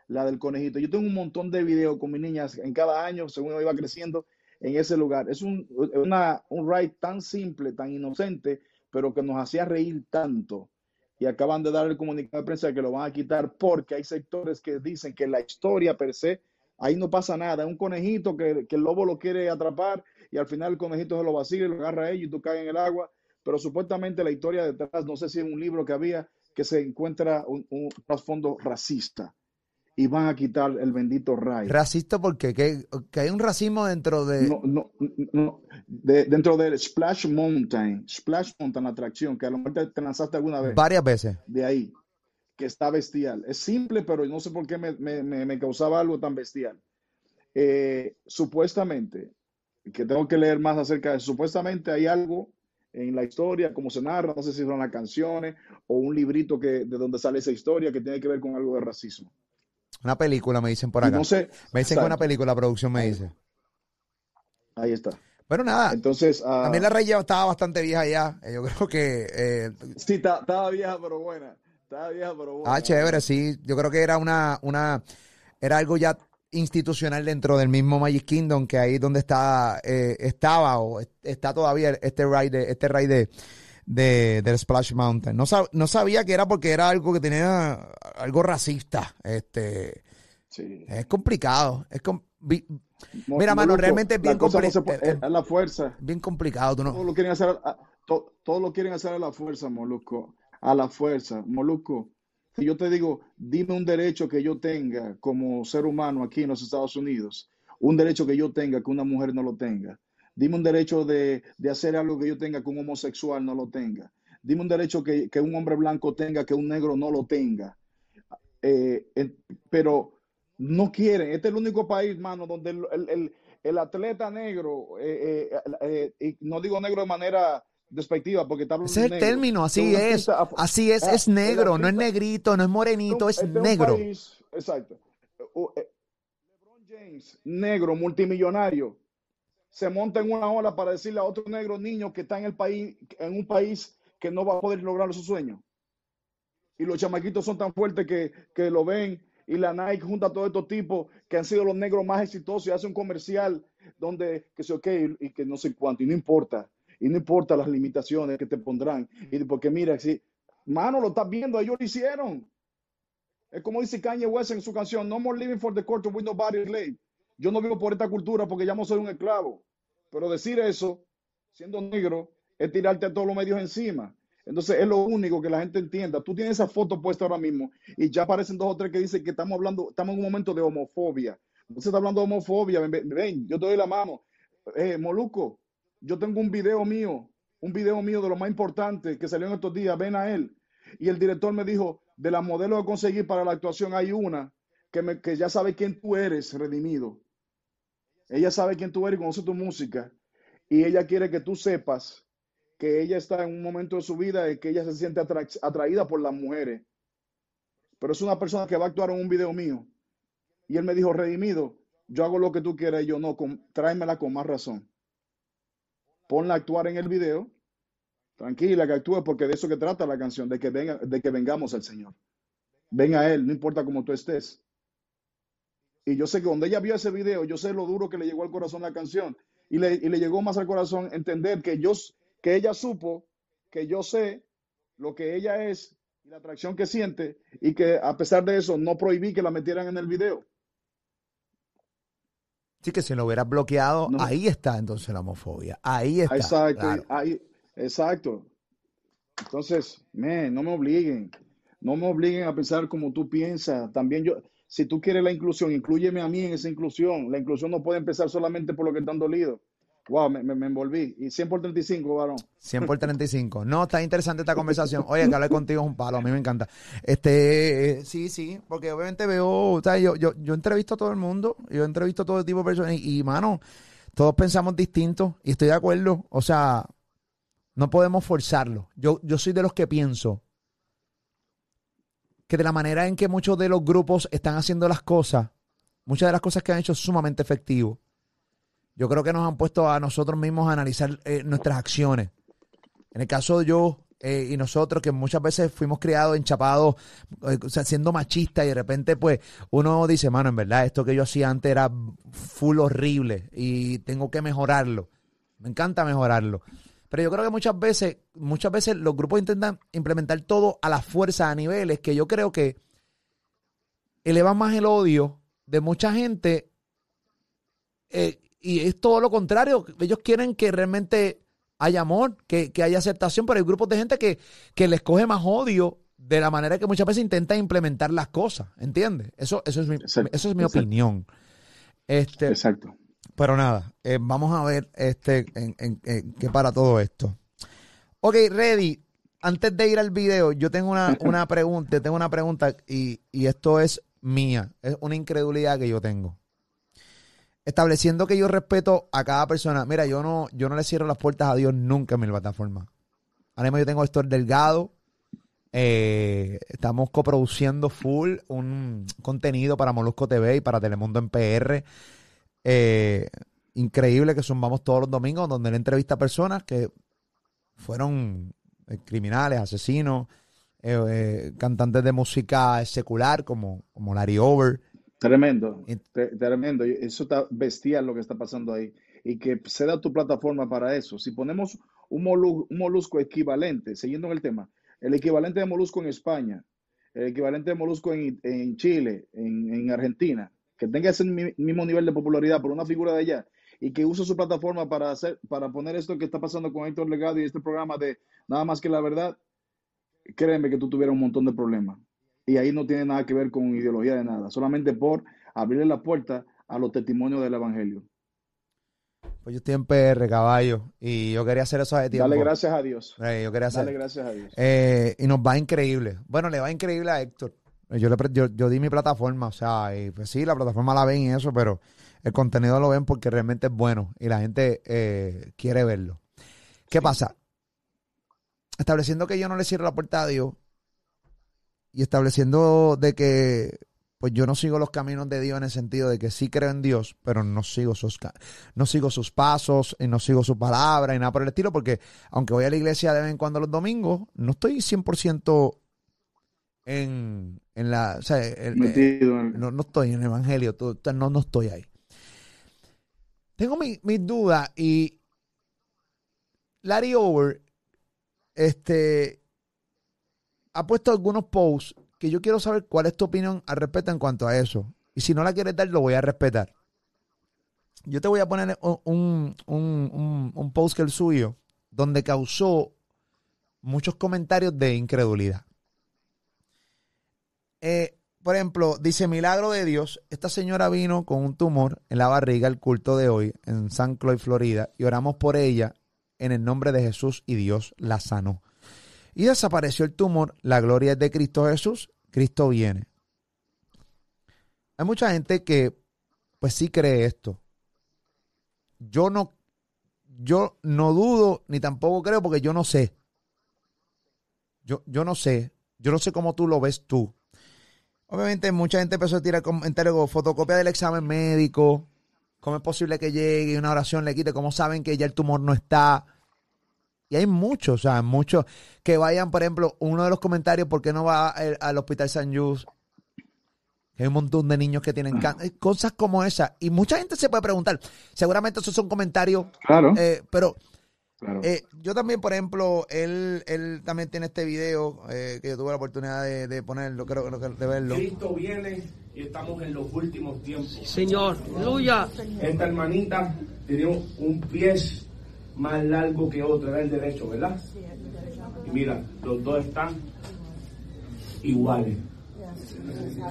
Speaker 2: la del conejito. Yo tengo un montón de videos con mis niñas en cada año, según iba creciendo en ese lugar. Es un, una, un ride tan simple, tan inocente, pero que nos hacía reír tanto. Y acaban de dar el comunicado de prensa que lo van a quitar porque hay sectores que dicen que la historia per se, ahí no pasa nada. Es un conejito que, que el lobo lo quiere atrapar y al final el conejito se lo vacila y lo agarra a ellos y tú caes en el agua. Pero supuestamente la historia detrás, no sé si es un libro que había, que se encuentra un, un trasfondo racista y van a quitar el bendito ride.
Speaker 1: Racista porque que, que hay un racismo dentro de...
Speaker 2: No, no, no. De- dentro del Splash Mountain, Splash Mountain, la atracción, que a lo mejor te, te lanzaste alguna vez
Speaker 1: varias veces.
Speaker 2: de ahí, que está bestial. Es simple, pero no sé por qué me, me- me- me causaba algo tan bestial. Eh, supuestamente, que tengo que leer más acerca de eso, supuestamente hay algo en la historia, como se narra, no sé si son las canciones o un librito que, de donde sale esa historia que tiene que ver con algo de racismo.
Speaker 1: Una película me dicen por acá.
Speaker 2: no sé,
Speaker 1: Me dicen que una película, la producción me dice.
Speaker 2: ahí está.
Speaker 1: Bueno, nada.
Speaker 2: Entonces, ah,
Speaker 1: También la Rey ya estaba bastante vieja ya. Eh, Yo creo que. eh,
Speaker 2: sí, estaba vieja, pero buena. Estaba vieja, pero buena.
Speaker 1: ah, chévere, sí. Yo creo que era una. una era algo ya institucional dentro del mismo Magic Kingdom, que ahí donde está, eh, estaba o est- está todavía este ride, de- este ride de, de, del Splash Mountain. No, sab- no sabía que era porque era algo que tenía algo racista. Este,
Speaker 2: Sí.
Speaker 1: es complicado. Es com- vi- Mira, mano, realmente es bien,
Speaker 2: cosa no
Speaker 1: eh, eh,
Speaker 2: la fuerza.
Speaker 1: bien complicado. Tú no,
Speaker 2: Todo lo quieren hacer, a, to- todo lo quieren hacer a la fuerza, Moluco. A la fuerza, Moluco. Si yo te digo, dime un derecho que yo tenga como ser humano aquí en los Estados Unidos, un derecho que yo tenga que una mujer no lo tenga. Dime un derecho de, de hacer algo que yo tenga que un homosexual no lo tenga. Dime un derecho que, que un hombre blanco tenga que un negro no lo tenga. Eh, pero no quieren. Este es el único país, mano, donde el, el- atleta negro, eh, eh, eh, no digo negro de manera despectiva, porque está
Speaker 1: ese es el término, así es. Así es,
Speaker 2: ah,
Speaker 1: es negro, no es negrito, no es morenito, es
Speaker 2: este
Speaker 1: negro.
Speaker 2: país, exacto. Eh, LeBron James, negro, multimillonario, se monta en una ola para decirle a otro negro niño que está en el país, en un país que no va a poder lograr su sueño. Y los chamaquitos son tan fuertes que, que lo ven y la Nike junta a todos estos tipos que han sido los negros más exitosos y hace un comercial donde que se ok y que no sé cuánto y no importa y no importa las limitaciones que te pondrán y porque mira si mano lo estás viendo ellos lo hicieron es como dice Kanye West en su canción No more living for the culture with nobody slave yo no vivo por esta cultura porque ya no soy un esclavo pero decir eso siendo negro es tirarte a todos los medios encima entonces es lo único que la gente entienda. Tú tienes esa foto puesta ahora mismo y ya aparecen dos o tres que dicen que estamos hablando, estamos en un momento de homofobia. No se está hablando de homofobia. Ven, ven, yo te doy la mano. Eh, Moluco, yo tengo un video mío, un video mío de lo más importante que salió en estos días. Ven a él. Y el director me dijo, de las modelos que conseguí para la actuación hay una que, me, que ya sabe quién tú eres, redimido. Ella sabe quién tú eres y conoce tu música. Y ella quiere que tú sepas que ella está en un momento de su vida en que ella se siente atra atraída por las mujeres. Pero es una persona que va a actuar en un video mío. Y él me dijo, redimido, yo hago lo que tú quieras y yo no, con, tráemela con más razón. Ponla a actuar en el video, tranquila que actúe porque de eso que trata la canción, de que, venga, de que vengamos al Señor. Ven a Él, no importa cómo tú estés. Y yo sé que cuando ella vio ese video, yo sé lo duro que le llegó al corazón la canción. Y le, y le llegó más al corazón entender que, yo, que ella supo, que yo sé lo que ella es y la atracción que siente y que a pesar de eso no prohibí que la metieran en el video.
Speaker 1: Sí, que si lo hubieras bloqueado, ahí está entonces la homofobia. Ahí está.
Speaker 2: Exacto, ahí, exacto. Entonces, no me obliguen. No me obliguen a pensar como tú piensas. También yo, si tú quieres la inclusión, incluyeme a mí en esa inclusión. La inclusión no puede empezar solamente por lo que están dolidos. Wow, me, me, envolví. Y 100 por 35, varón.
Speaker 1: 100 por 35. No, está interesante esta conversación. Oye, que hablar contigo es un palo, a mí me encanta. Este, eh, sí, sí, porque obviamente veo, o sea, yo, yo, yo entrevisto a todo el mundo, yo entrevisto a todo tipo de personas y, y, mano, todos pensamos distintos y estoy de acuerdo. O sea, no podemos forzarlo. Yo, yo soy de los que pienso que de la manera en que muchos de los grupos están haciendo las cosas, muchas de las cosas que han hecho es sumamente efectivo. Yo creo que nos han puesto a nosotros mismos a analizar eh, nuestras acciones. En el caso de yo eh, y nosotros, que muchas veces fuimos criados, enchapados, eh, o sea, siendo machistas, y de repente, pues, uno dice, mano, en verdad, esto que yo hacía antes era full horrible y tengo que mejorarlo. Me encanta mejorarlo. Pero yo creo que muchas veces, muchas veces los grupos intentan implementar todo a la fuerza, a niveles que yo creo que elevan más el odio de mucha gente. Y es todo lo contrario. Ellos quieren que realmente haya amor, que, haya aceptación, pero hay grupos de gente que, que les coge más odio de la manera que muchas veces intenta implementar las cosas. ¿Entiendes? Eso, eso es mi, eso es mi opinión. Este,
Speaker 2: Exacto.
Speaker 1: Pero nada, eh, vamos a ver este en, qué para todo esto. Ok, ready. Antes de ir al video, yo tengo una, una pregunta, tengo una pregunta y, y esto es mía, es una incredulidad que yo tengo. Estableciendo que yo respeto a cada persona. Mira, yo no, yo no le cierro las puertas a Dios nunca en mi plataforma. Ahora mismo yo tengo esto Delgado. Eh, estamos coproduciendo full un contenido para Molusco TV y para Telemundo en PR. Eh, increíble que zumbamos todos los domingos, donde él entrevista a personas que fueron eh, criminales, asesinos, cantantes de música secular como, como Larry Over.
Speaker 2: Tremendo, tremendo. Eso está bestial lo que está pasando ahí. Y que se da tu plataforma para eso. Si ponemos un, molusco equivalente, siguiendo en el tema, el equivalente de molusco en España, el equivalente de molusco en, Chile, en Argentina, que tenga ese mismo nivel de popularidad por una figura de allá y que use su plataforma para hacer, para poner esto que está pasando con Héctor Legado y este programa de nada más que la verdad, créeme que tú tuvieras un montón de problemas. Y ahí no tiene nada que ver con ideología de nada, solamente por abrirle la puerta a los testimonios del Evangelio.
Speaker 1: Pues yo estoy en PR, caballo, y yo quería hacer eso de tiempo.
Speaker 2: Dale gracias a Dios.
Speaker 1: yo quería hacer.
Speaker 2: Dale gracias a Dios.
Speaker 1: Eh, y nos va increíble. Bueno, le va increíble a Héctor. Yo, le, yo, di mi plataforma, o sea, y pues sí, la plataforma la ven y eso, pero el contenido lo ven porque realmente es bueno y la gente eh, quiere verlo. ¿Qué pasa? Estableciendo que yo no le cierro la puerta a Dios y estableciendo de que pues yo no sigo los caminos de Dios en el sentido de que sí creo en Dios, pero no sigo sus, no sigo sus pasos y no sigo su palabra y nada por el estilo, porque aunque voy a la iglesia de vez en cuando los domingos, no estoy 100% en, en la. O sea, no, no, estoy en el evangelio, no, no estoy ahí. Tengo mis mi dudas y Larry Over este, ha puesto algunos posts que yo quiero saber cuál es tu opinión al respecto en cuanto a eso. Y si no la quieres dar, lo voy a respetar. Yo te voy a poner un, un, un post que el suyo, donde causó muchos comentarios de incredulidad. Eh, por ejemplo, dice Milagro de Dios, esta señora vino con un tumor en la barriga al culto de hoy en San Cloyd, Florida, y oramos por ella en el nombre de Jesús y Dios la sanó. Y desapareció el tumor, la gloria es de Cristo Jesús, Cristo viene. Hay mucha gente que pues sí cree esto. Yo no yo no dudo ni tampoco creo porque yo no sé. Yo, yo no sé. Yo no sé cómo tú lo ves tú. Obviamente mucha gente empezó a tirar comentarios como fotocopia del examen médico, cómo es posible que llegue y una oración le quite, cómo saben que ya el tumor no está. Y hay muchos, o sea, muchos que vayan, por ejemplo, uno de los comentarios, ¿por qué no va al Hospital San Jus? Hay un montón de niños que tienen cáncer, cosas como esas. Y mucha gente se puede preguntar, seguramente esos son comentarios,
Speaker 2: Claro,
Speaker 1: eh, pero
Speaker 2: claro.
Speaker 1: eh, yo también, por ejemplo, él, él también tiene este video eh, que yo tuve la oportunidad de, de ponerlo, creo que de verlo.
Speaker 4: Cristo viene y estamos en los últimos tiempos.
Speaker 5: Señor, aleluya.
Speaker 4: Esta hermanita tenía un pie más largo que otro, era el derecho, ¿verdad? Y mira, los dos están iguales.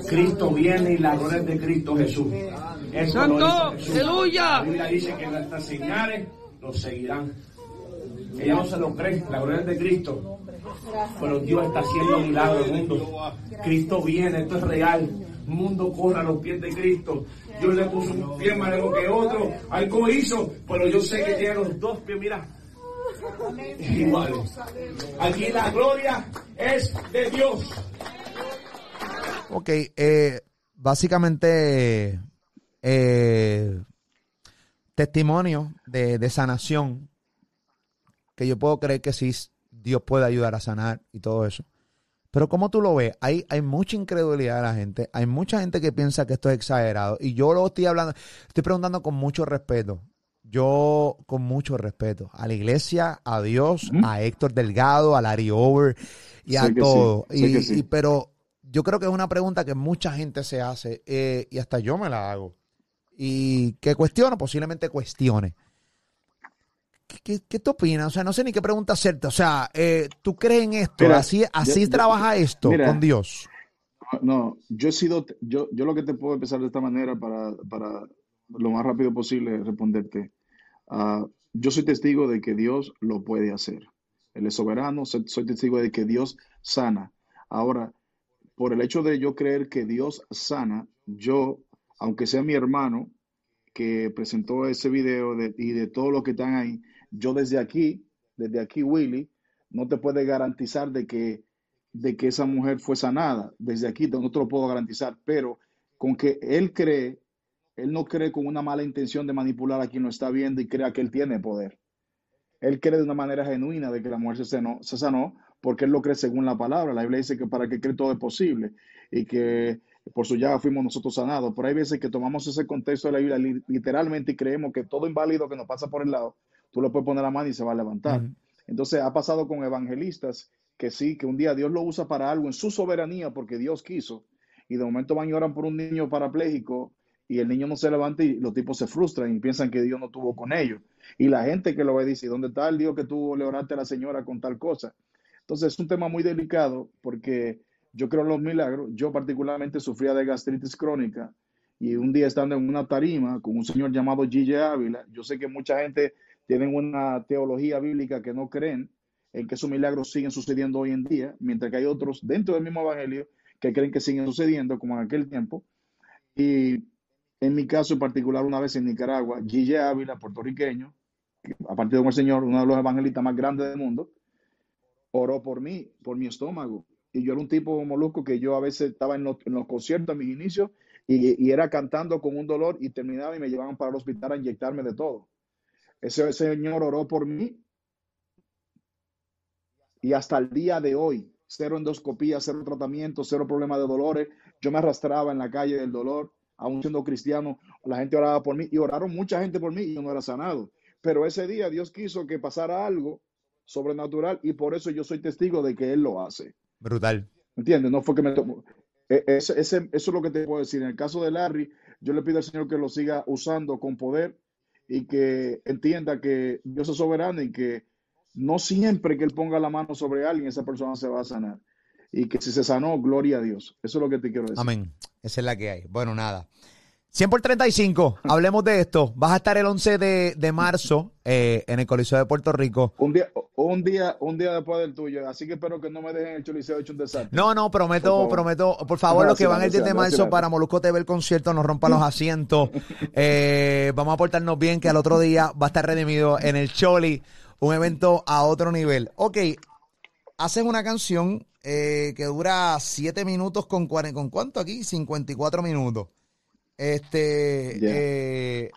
Speaker 4: Cristo viene y la gloria es de Cristo Jesús.
Speaker 5: Santo,
Speaker 4: lo dice Jesús.
Speaker 5: aleluya.
Speaker 4: La Biblia dice que nuestras señales nos seguirán. Ella no se lo cree, la gloria es de Cristo. Pero Dios está haciendo milagros en el mundo. Cristo viene, esto es real. El mundo corre a los pies de Cristo. Dios le puso un pie más largo que otro. Algo hizo, pero yo sé que tiene los dos pies, mira. Iguales. Aquí la gloria es de Dios.
Speaker 1: Ok, eh, básicamente eh, testimonio de, de sanación, que yo puedo creer que sí, Dios puede ayudar a sanar y todo eso. Pero como tú lo ves, hay, hay mucha incredulidad de la gente, hay mucha gente que piensa que esto es exagerado. Y yo lo estoy hablando, estoy preguntando con mucho respeto. Yo con mucho respeto a la iglesia, a Dios, a Héctor Delgado, a Larry Over y a
Speaker 2: Sé sí,
Speaker 1: todo.
Speaker 2: sé
Speaker 1: Y-
Speaker 2: sí.
Speaker 1: y- pero yo creo que es una pregunta que mucha gente se hace eh, y hasta yo me la hago. Y que cuestiono, posiblemente cuestione. ¿Qué, tú opinas? O sea, no sé ni qué pregunta hacerte. O sea, eh, ¿tú crees en esto?
Speaker 2: Mira,
Speaker 1: así así
Speaker 2: yo- yo-
Speaker 1: trabaja esto
Speaker 2: mira.
Speaker 1: con Dios.
Speaker 2: No, yo he sido, yo, yo lo que te puedo empezar de esta manera para, para lo más rápido posible responderte. Ah, yo soy testigo de que Dios lo puede hacer. Él es soberano, soy, soy testigo de que Dios sana. Ahora, por el hecho de yo creer que Dios sana, yo, aunque sea mi hermano que presentó ese video de- y de todos los que están ahí, yo desde aquí, desde aquí, Willy, no te puede garantizar de que de que esa mujer fue sanada. Desde aquí no te lo puedo garantizar, pero con que él cree, él no cree con una mala intención de manipular a quien lo está viendo y crea que él tiene poder. Él cree de una manera genuina de que la mujer se sanó, se sanó porque él lo cree según la palabra. La Biblia dice que para que cree todo es posible y que por su llaga fuimos nosotros sanados. Pero hay veces que tomamos ese contexto de la Biblia li- literalmente y creemos que todo inválido que nos pasa por el lado, tú le puedes poner la mano y se va a levantar.
Speaker 1: Ujú.
Speaker 2: Entonces ha pasado con evangelistas que sí, que un día Dios lo usa para algo en su soberanía porque Dios quiso y de momento van y oran por un niño parapléjico y el niño no se levanta y los tipos se frustran y piensan que Dios no tuvo con ellos. Y la gente que lo ve dice, ¿dónde está el Dios que tú le oraste a la señora con tal cosa? Entonces es un tema muy delicado porque yo creo en los milagros. Yo particularmente sufría de gastritis crónica y un día estando en una tarima con un señor llamado Gille Ávila, yo sé que mucha gente tiene una teología bíblica que no creen en que esos milagros siguen sucediendo hoy en día, mientras que hay otros dentro del mismo evangelio que creen que siguen sucediendo como en aquel tiempo. Y en mi caso en particular, una vez en Nicaragua, Gille Ávila, puertorriqueño, que a partir de un señor, uno de los evangelistas más grandes del mundo, oró por mí, por mi estómago. Y yo era un tipo molusco que yo a veces estaba en los, en los conciertos a mis inicios y, y era cantando con un dolor y terminaba y me llevaban para el hospital a inyectarme de todo. Ese señor oró por mí y hasta el día de hoy, cero endoscopía, cero tratamiento, cero problema de dolores. Yo me arrastraba en la calle del dolor, aún siendo cristiano, la gente oraba por mí y oraron mucha gente por mí y yo no era sanado. Pero ese día Dios quiso que pasara algo sobrenatural y por eso yo soy testigo de que Él lo hace.
Speaker 1: Brutal.
Speaker 2: ¿Entiendes? No fue que me tomó. E- Ese, ese- eso es lo que te puedo decir. En el caso de Larry, yo le pido al Señor que lo siga usando con poder y que entienda que Dios es soberano y que no siempre que Él ponga la mano sobre alguien, esa persona se va a sanar. Y que si se sanó, gloria a Dios. Eso es lo que te quiero decir.
Speaker 1: Amén. Esa es la que hay. Bueno, nada. 100 por 35. Hablemos de esto. Vas a estar el 11 de, de marzo eh, en el Coliseo de Puerto Rico.
Speaker 2: Un día, un día, un día después del tuyo. Así que espero que no me dejen el choliseo hecho un desastre.
Speaker 1: No, no, prometo,
Speaker 2: Por
Speaker 1: prometo. Por favor, los que van el 10 de marzo para Molusco TV el concierto, nos rompan los asientos. Eh, vamos a portarnos bien, que al otro día va a estar redimido en el Choli, un evento a otro nivel. Ok, haces una canción eh, que dura 7 minutos con, ¿con cuánto aquí? 54 minutos. Este, eh,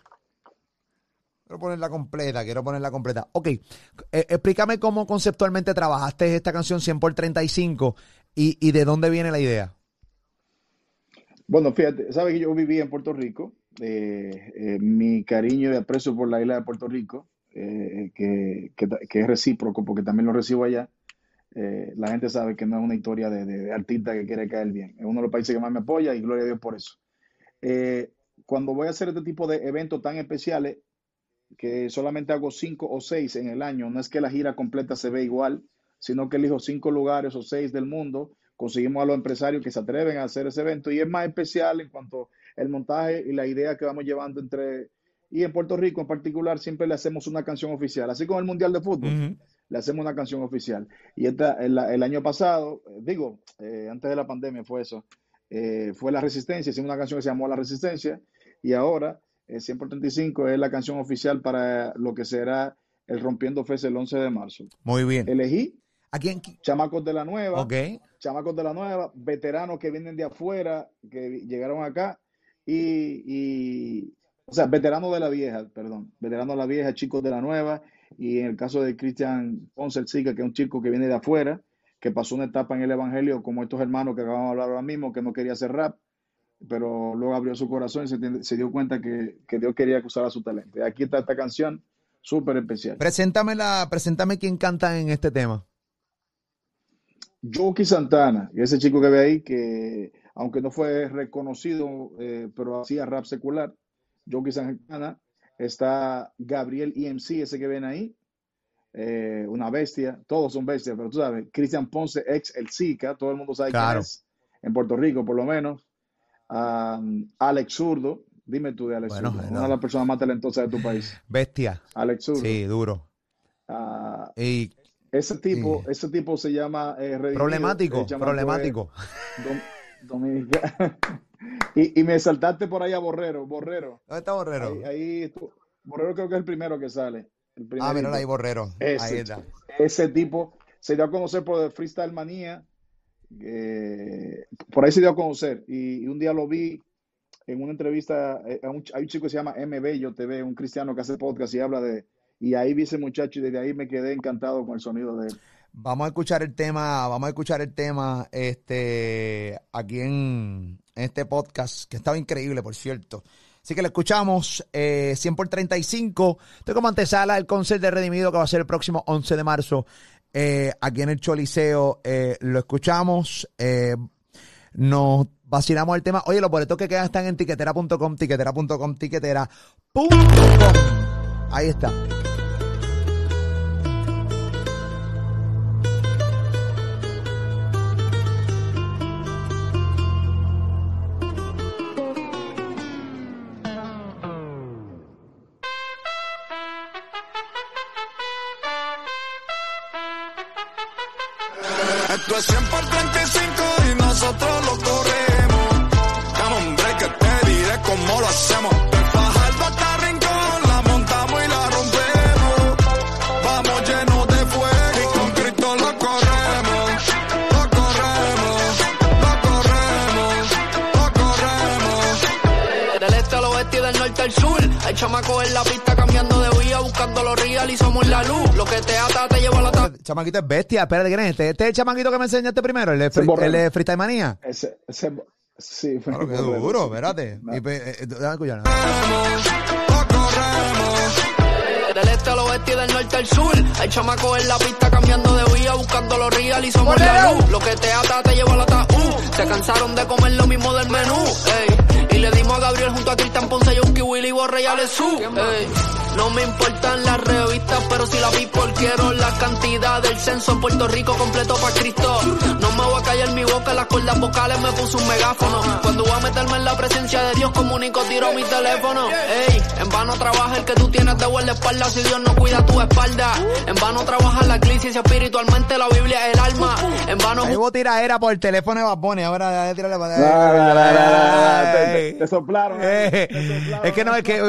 Speaker 1: quiero ponerla completa, quiero ponerla completa. Ok, eh, explícame cómo conceptualmente trabajaste esta canción 100 por 35 y, y de dónde viene la idea.
Speaker 2: Bueno, fíjate, sabes que yo viví en Puerto Rico. eh, eh, mi cariño y aprecio por la isla de Puerto Rico, eh, que, que es recíproco porque también lo recibo allá. la gente sabe que no es una historia de, de- de artista que quiere caer bien. Es uno de los países que más me apoya y gloria a Dios por eso. Eh, cuando voy a hacer este tipo de eventos tan especiales, que solamente hago cinco o seis en el año, no es que la gira completa se ve igual, sino que elijo cinco lugares o seis del mundo, conseguimos a los empresarios que se atreven a hacer ese evento y es más especial en cuanto al montaje y la idea que vamos llevando entre... Y en Puerto Rico en particular siempre le hacemos una canción oficial, así como el Mundial de Fútbol le hacemos una canción oficial. Y esta, el, el año pasado, digo, eh, antes de la pandemia fue eso, eh, fue La Resistencia, hicimos una canción que se llamó La Resistencia, y ahora eh, 100 por 35 es la canción oficial para lo que será el Rompiendo Fest el 11 de marzo.
Speaker 1: Muy bien.
Speaker 2: Elegí
Speaker 1: ¿A quién?
Speaker 2: chamacos de la nueva,
Speaker 1: Ok.
Speaker 2: chamacos de la nueva, veteranos que vienen de afuera, que llegaron acá, y, y- o sea, veteranos de la vieja, perdón, veteranos de la vieja, chicos de la nueva, y en el caso de Cristian Ponce el Sica, que es un chico que viene de afuera, que pasó una etapa en el Evangelio, como estos hermanos que acabamos de hablar ahora mismo, que no quería hacer rap, pero luego abrió su corazón y se, dio cuenta que, que Dios quería que usara su talento. Y aquí está esta canción súper especial.
Speaker 1: Preséntame, la, preséntame quién canta en este tema.
Speaker 2: Joaquín Santana, ese chico que ve ahí, que aunque no fue reconocido, eh, pero hacía rap secular, Joaquín Santana, está Gabriel EMC, ese que ven ahí, eh, una bestia, todos son bestias, pero tú sabes, Cristian Ponce, ex El Zika, todo el mundo sabe
Speaker 1: Claro.
Speaker 2: quién es, en Puerto Rico por lo menos, Um, Alex Zurdo, dime tú de Alex
Speaker 1: Bueno,
Speaker 2: Zurdo, una de las personas más talentosas de tu país,
Speaker 1: Bestia.
Speaker 2: Alex Zurdo.
Speaker 1: Sí, duro.
Speaker 2: Ah,
Speaker 1: Y
Speaker 2: ese tipo,
Speaker 1: Sí.
Speaker 2: ese tipo se llama eh, Redimido,
Speaker 1: problemático, problemático.
Speaker 2: Dom- Dominica. y, y me saltaste por ahí a Borrero, Borrero.
Speaker 1: ¿Dónde está Borrero?
Speaker 2: Ahí, ahí Borrero creo que es el primero que sale. El
Speaker 1: ah, mira ahí, Borrero. Ahí
Speaker 2: Ese,
Speaker 1: está.
Speaker 2: ese tipo se dio a conocer por el Freestyle Manía. eh, por ahí se dio a conocer. Y, y un día lo vi en una entrevista. eh, a un, hay un chico que se llama MB, yo TV, un cristiano que hace podcast y habla de. Y ahí vi ese muchacho y desde ahí me quedé encantado con el sonido de él.
Speaker 1: Vamos a escuchar el tema, vamos a escuchar el tema este aquí en, en este podcast, que estaba increíble, por cierto. Así que lo escuchamos, eh, 100 por 35. Estoy como antesala del concert de Redimido que va a ser el próximo 11 de marzo eh, aquí en el Choliseo. Eh, lo escuchamos, eh, nos vacilamos el tema. Oye, los boletos que quedan están en tiquetera.com, tiquetera.com, tiquetera.com. Ahí está.
Speaker 5: Esto es 100 por 35 y nosotros lo corremos. Dame un break que te diré cómo lo hacemos. De Fajardo hasta Rincón, la montamos y la rompemos. Vamos llenos de fuego y con Cristo lo corremos. Lo corremos, lo corremos, lo corremos.
Speaker 6: Del este al oeste y del norte al sur. Hay chamacos en la pista cambiando de vía, buscando los real y somos la luz. Lo que te ata te lleva a la
Speaker 1: chamaquito es bestia. Espérate, ¿quién es este? Este es el chamaquito que me enseñaste primero, el de, free- el de Freestyle Manía.
Speaker 2: Ese, ese, sí,
Speaker 1: Claro, qué duro, espérate.
Speaker 2: No.
Speaker 1: Y, eh, eh, déjame escuchar.
Speaker 5: Lo corremos.
Speaker 6: Del este al oeste y del norte al sur. Hay chamacos en la pista cambiando de vía, buscando los real y somos la luz. Lo que te ata te lleva a la ataúd. Se cansaron de comer lo mismo del menú. ey. Y le dimos a Gabriel junto a Cristian Ponce, Yonki, Willy, Borre y Alessú. ey. No me importan las revistas, pero si la people quiero la cantidad del censo en Puerto Rico completo para Cristo. No me voy a callar mi boca, las cuerdas vocales me puso un megáfono. Cuando voy a meterme en la presencia de Dios, comunico, tiro mi teléfono. Ey, en vano trabaja el que tú tienes de guardaespaldas si Dios no cuida tu espalda. En vano trabaja la crisis espiritualmente, la Biblia es el alma. En vano
Speaker 1: Ahí hubo tiraera por el teléfono de Baboni. Ahora déjame tirarle para
Speaker 2: te- soplaron,
Speaker 1: Eh, es que no, es que eh,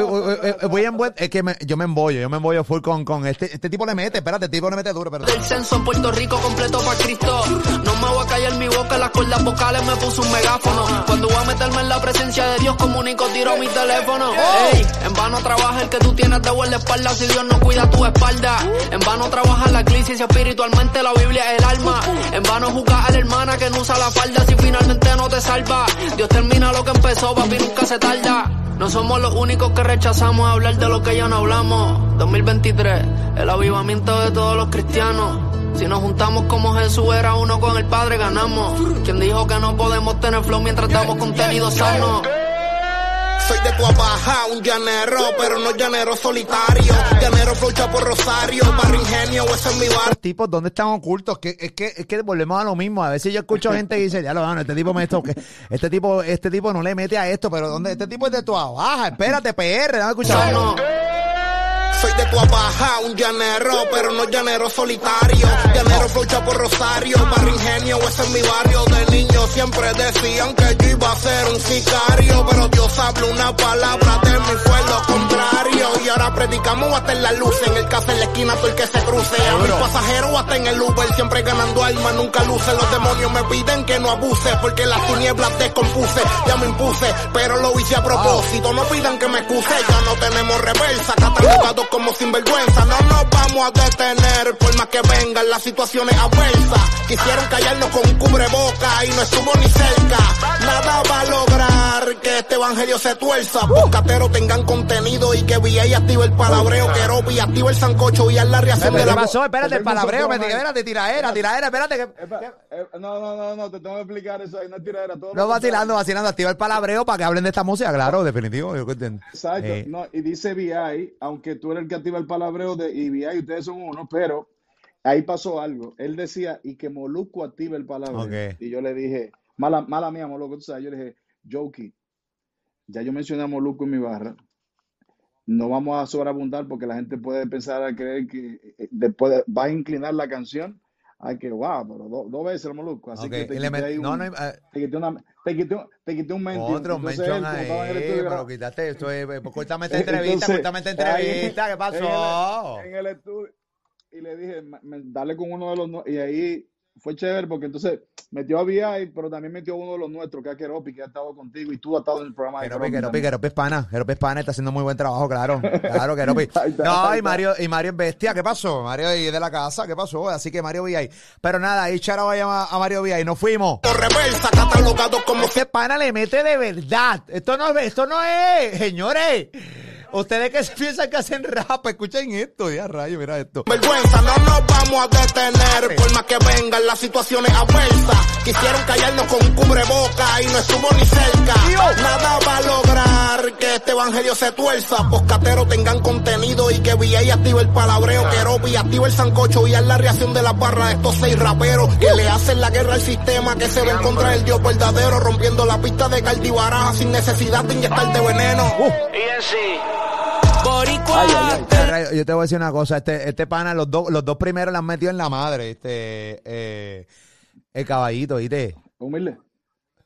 Speaker 1: eh, eh, voy en es que me, yo me embollo, yo me embollo full con, con este, este tipo le mete, espérate, este tipo le mete duro, pero.
Speaker 6: del censo en Puerto Rico completo pa' Cristo. No me voy a callar mi boca, las cuerdas vocales me puso un megáfono. Cuando voy a meterme en la presencia de Dios, comunico, tiro mi teléfono. Ey, en vano trabaja el que tú tienes de la espalda si Dios no cuida tu espalda. En vano trabaja la crisis espiritualmente la Biblia es el alma. En vano juzgar a la hermana que no usa la falda si finalmente no te salva. Dios termina lo que empezó, papi, nunca se tarda. No somos los únicos que rechazamos hablar de lo que ya no hablamos. 2023, el avivamiento de todos los cristianos. Si nos juntamos como Jesús era uno con el Padre, ganamos. Quien dijo que no podemos tener flow mientras damos contenido sano?
Speaker 7: Soy de tu abaja, un llanero, pero no llanero solitario. Llanero flocha por Rosario, barrio ingenio, ese es mi bar.
Speaker 1: Estos tipos, ¿dónde están ocultos? Que, es, que, es que volvemos a lo mismo. A veces yo escucho gente que dice, ya lo bueno, este tipo me esto, que este tipo, este tipo no le mete a esto, pero ¿dónde? Este tipo es de tu abaja, espérate, PR, dame escuchar.
Speaker 6: Sano.
Speaker 7: Soy de tu abaja, un llanero, pero no llanero solitario. Llanero flocha por Rosario, barrio ingenio, ese es mi barrio. De niño siempre decían que yo iba a ser un sicario, pero Dios habló una palabra de mí fue lo contrario. Y ahora predicamos hasta en la luz, en el café, en la esquina, todo el que se cruce. A mis pasajeros hasta en el Uber, siempre ganando alma, nunca luce. Los demonios me piden que no abuse, porque las tinieblas descompuse. Ya me impuse, pero lo hice a propósito. No pidan que me excuse, ya no tenemos reversa. Catalogados como sinvergüenza, no nos vamos a detener, por más que vengan las situaciones adversas. Quisieron callarnos con un cubreboca y no estuvo ni cerca. Nada va a lograr que este evangelio se tuerza. Boscateros tengan contenido y que VA active el palabreo, que Ropi active el sancocho y haz la reacción de
Speaker 1: ¿Qué
Speaker 7: la
Speaker 1: pasó? Espérate, el palabreo, me
Speaker 2: nosotros,
Speaker 1: espérate, tiraera, tiraera, espérate que...
Speaker 2: Eh, no, no, no, no, te tengo que explicar eso ahí, no es tiradera. Todo
Speaker 1: No vacilando, vacilando, activa el palabreo para que hablen de esta música, claro, definitivo, yo que entiendo.
Speaker 2: Exacto.
Speaker 1: Eh,
Speaker 2: No, y dice VI, aunque tú eres el que activa el palabreo de y VI, ustedes son uno, pero ahí pasó algo. Él decía, y que Moluco active el palabreo.
Speaker 1: Ok.
Speaker 2: Y yo le dije, mala, mala mía, Moluco, tú sabes, yo le dije, Jokey, ya yo mencioné a Moluco en mi barra. No vamos a sobreabundar porque la gente puede pensar a creer que eh, después de- va a inclinar la canción. Ay, que wow, pero do- dos veces el Moluco. Así que te quité
Speaker 1: no,
Speaker 2: un-
Speaker 1: no, eh,
Speaker 2: te quité una, te quité un, te quité un mention.
Speaker 1: otro mention ahí, pero quítate esto, eh, eh, córtame esta
Speaker 2: Eh,
Speaker 1: entrevista, córtame esta entrevista, ¿qué
Speaker 2: en
Speaker 1: pasó?
Speaker 2: el, en el estudio y le dije, "Ma- me- dale con uno de los nue-". y ahí fue chévere porque entonces metió a VI, pero también metió a uno de los nuestros, que es Keropi, que ha estado contigo y tú has estado en el programa de
Speaker 1: Keropi,
Speaker 2: Keropi
Speaker 1: Keropi, es pana, Keropi es pana, está haciendo muy buen trabajo, claro, claro, Keropi. No, y Mario, y Mario es bestia, ¿qué pasó? Mario es de la casa, ¿qué pasó? Así que Mario VI. Pero nada, ahí Chara va a llamar a Mario VI, nos fuimos.
Speaker 7: reversa, como
Speaker 1: Este pana le mete de verdad. Esto no es, esto no es, señores. Ustedes que se piensan que hacen rap, escuchen esto, ya rayo, mira esto.
Speaker 7: vergüenza, no nos vamos a detener, por más que vengan las situaciones adversas. Quisieron callarnos con un cubreboca y no estuvo ni cerca. Nada va a lograr que este evangelio se tuerza. Boscateros tengan contenido y que VA active el palabreo, que Ropi active el sancocho y haz la reacción de las barras de estos seis raperos que le hacen la guerra al sistema, que se ven contra el Dios verdadero, rompiendo la pista de Caldibaraja sin necesidad de inyectarte veneno.
Speaker 6: Boricua.
Speaker 2: Ay, ay, ay.
Speaker 1: Ya, rayo, Yo te voy a decir una cosa, este, este pana, los dos, los dos primeros le han metido en la madre, este, eh, el caballito, ¿viste?
Speaker 2: Humilde,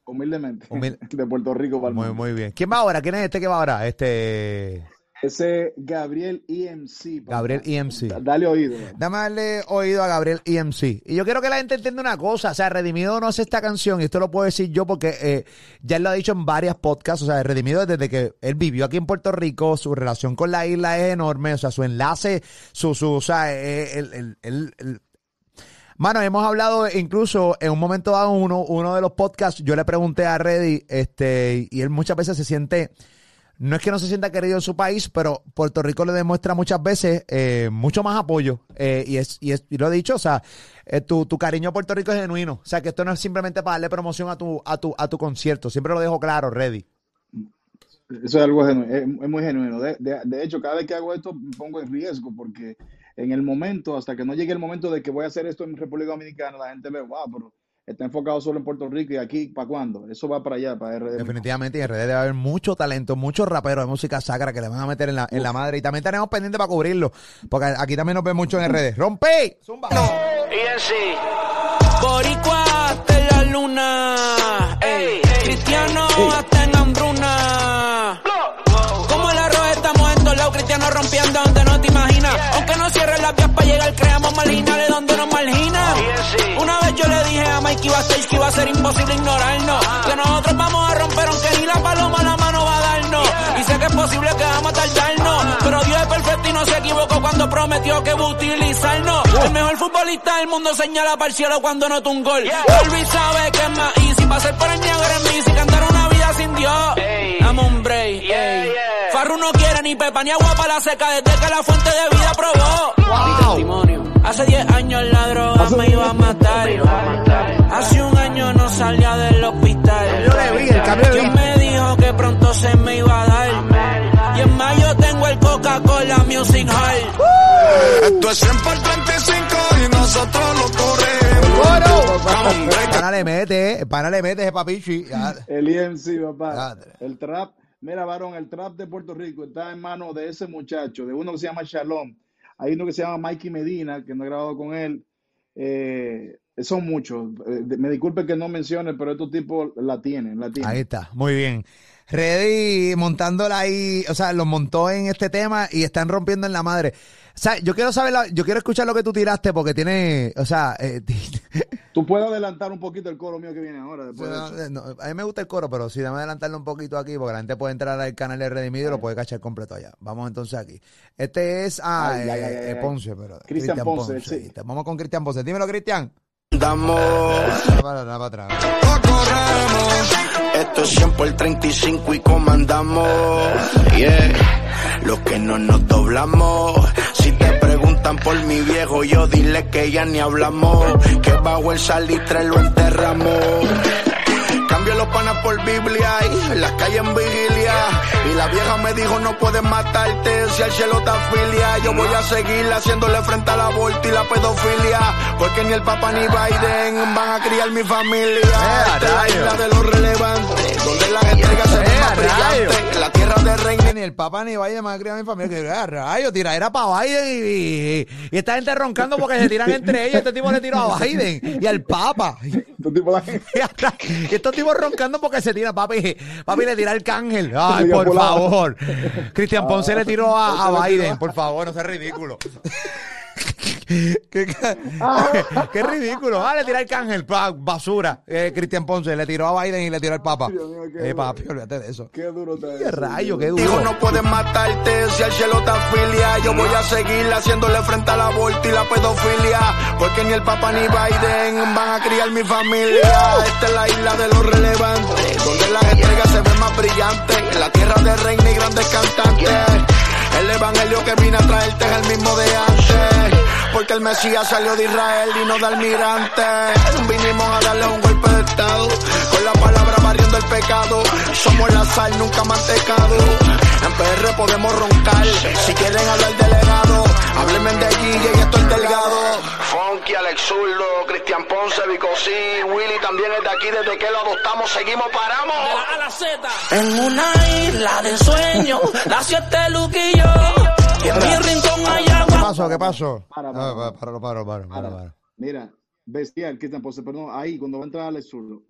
Speaker 2: humildemente,
Speaker 1: Humilde.
Speaker 2: de Puerto Rico para el
Speaker 1: Muy,
Speaker 2: mundo.
Speaker 1: muy bien. ¿Quién va ahora? ¿Quién es este que va ahora? Este,
Speaker 2: Ese Gabriel EMC. papá.
Speaker 1: Gabriel EMC.
Speaker 2: Da- Dale oído.
Speaker 1: Dame darle oído a Gabriel EMC. Y yo quiero que la gente entienda una cosa. O sea, Redimido no hace esta canción, y esto lo puedo decir yo porque eh, ya él lo ha dicho en varias podcasts. O sea, Redimido desde que él vivió aquí en Puerto Rico, su relación con la isla es enorme. O sea, su enlace, su, su, o sea, eh, el, el- el- el- Mano, hemos hablado incluso en un momento dado uno, uno de los podcasts, yo le pregunté a Reddy, este, y él muchas veces se siente, no es que no se sienta querido en su país, pero Puerto Rico le demuestra muchas veces eh, mucho más apoyo. eh, y, es, y, es, y lo he dicho, o sea, eh, tu, tu cariño a Puerto Rico es genuino. O sea, que esto no es simplemente para darle promoción a tu, a tu, a tu concierto. Siempre lo dejo claro, Reddy.
Speaker 2: Eso es algo genuino, es, muy genuino. De, de- de hecho, cada vez que hago esto me pongo en riesgo porque en el momento, hasta que no llegue el momento de que voy a hacer esto en República Dominicana, la gente ve, wow, pero está enfocado solo en Puerto Rico y aquí, ¿para cuándo? Eso va para allá, para RD.
Speaker 1: Definitivamente, y en redes debe haber mucho talento, muchos raperos de música sacra que le van a meter en la, en la madre. Y también tenemos pendiente para cubrirlo, porque aquí también nos ven mucho en redes. ¡Rompe! ¡Zumba!
Speaker 6: Boricua hasta la luna. Ey, Cristiano hasta rompe
Speaker 4: rompiendo donde no te imaginas. Aunque no cierren las vías para llegar, creamos marginales donde nos margina. Una vez yo le dije a Mikey Bastage que iba a ser imposible ignorarnos. Que nosotros vamos a romper aunque ni la paloma la mano va a darnos. Y sé que es posible que vamos a tardarnos. Pero Dios es perfecto y no se equivocó cuando prometió que va a utilizarnos. El mejor futbolista del mundo señala para el cielo cuando nota un gol. Elvis sabe que es más easy pasar por el Niagara en bici, cantar una vida sin Dios. Dame un break. ey. Farru no quiere ni pepa ni agua para la seca desde que la fuente de vida probó. Mi testimonio. Hace 10 años la droga me iba a matar. Hace un año no salía del hospital.
Speaker 1: Yo le vi el cambio de
Speaker 4: Dios
Speaker 1: vida.
Speaker 4: me dijo que pronto se me iba a dar. Y en mayo tengo el Coca-Cola Music Hall.
Speaker 5: Esto es 100 por 35 y nosotros lo corremos. Hombre,
Speaker 1: El pana le mete, el pana le mete ese papichi.
Speaker 2: El IMC, papá.
Speaker 1: Madre.
Speaker 2: El trap. Mira, varón, el trap de Puerto Rico está en manos de ese muchacho, de uno que se llama Shalom. Hay uno que se llama Mikey Medina, que no he grabado con él. Eh, son muchos. Eh, me disculpe que no mencione, pero estos tipos la tienen, la tienen.
Speaker 1: Ahí está, muy bien. Reddy montándola ahí, o sea, los montó en este tema y están rompiendo en la madre. O sea, yo quiero saber, la- yo quiero escuchar lo que tú tiraste porque tiene, o sea, eh,
Speaker 2: Tú puedes adelantar un poquito el coro mío que viene ahora. Después de eso.
Speaker 1: no, a mí me gusta el coro, pero sí, dame adelantarlo un poquito aquí porque la gente puede entrar al canal de Redimido y lo puede cachar completo allá. Vamos entonces aquí. Este es, ah,
Speaker 2: Ay,
Speaker 1: eh,
Speaker 2: ay, ay, ay.
Speaker 1: Ponce, pero.
Speaker 2: Cristian Ponce, sí.
Speaker 1: ahí está. Vamos con Cristian Ponce. Dímelo, Cristian.
Speaker 8: Damos,
Speaker 1: Dale para, dale para atrás.
Speaker 5: lo corremos.
Speaker 8: esto es 100 por 35 y comandamos. Yeah, los que no nos doblamos. Si te preguntan por mi viejo, yo dile que ya ni hablamos. Que bajo el salitre lo enterramos. Cambio los panas por Biblia y las calles en vigilia. Y la vieja me dijo no puedes matarte si al cielo te afilia. Yo voy a seguir haciéndole frente al aborto y la pedofilia. Porque ni el Papa ni Biden van a criar mi familia. Esta es la isla de los relevantes, donde las entregas se La tierra de reina
Speaker 1: Ni el Papa ni Biden me ha criado a mi familia. Que ah, rayo, tiradera para Biden y, y- y esta gente roncando porque se tiran entre ellos. Este tipo le tiró a Biden y al Papa.
Speaker 2: Estos tipos la-
Speaker 1: Y hasta- y estos tipos roncando porque se tira, papi. Papi le tira al cángel. Ay, por favor. Cristian Ponce le tiró a, a
Speaker 2: le tiró
Speaker 1: Biden.
Speaker 2: a-
Speaker 1: Por favor, no seas ridículo. ¿Qué, qué, qué ridículo. Ah, le tiró al cángel. pa, basura. Eh, Cristian Ponce le tiró a Biden y le tiró al Papa.
Speaker 2: Mío,
Speaker 1: Eh, papi, olvídate de eso.
Speaker 2: Qué duro está
Speaker 1: Qué
Speaker 2: eso,
Speaker 1: rayo,
Speaker 2: tío.
Speaker 1: qué duro.
Speaker 8: no puedes matarte si al cielo te afilia. Yo voy a seguir haciéndole frente al aborto y la pedofilia. Porque ni el Papa ni Biden van a criar mi familia. Esta es la isla de los relevantes, donde las estrellas se ven más brillantes. La tierra de reina y grandes cantantes. El evangelio que vine a traerte es el mismo de antes. Porque el Mesías salió de Israel y no de almirante. Vinimos a darle un golpe de estado. Con la palabra barriendo el pecado. Somos la sal, nunca mantecado. En PR podemos roncar. Si quieren hablar de legado, háblenme de allí y estoy delgado. Funky, Alex Zurdo, Cristian Ponce, Vicosí, Willy también es de aquí. Desde que lo adoptamos, seguimos, paramos.
Speaker 4: A la Z. En una isla de sueño nació este luquillo. Y en mi rincón hay
Speaker 1: ¿Qué
Speaker 4: agua.
Speaker 1: pasó? ¿Qué pasó?
Speaker 2: Para,
Speaker 1: Ah,
Speaker 2: para.
Speaker 1: pa- Páralo, páralo, páralo,
Speaker 2: Ahora,
Speaker 1: páralo, páralo.
Speaker 2: Mira, bestial, Cristian Ponce, perdón, ahí cuando va a entrar Alex Zurdo.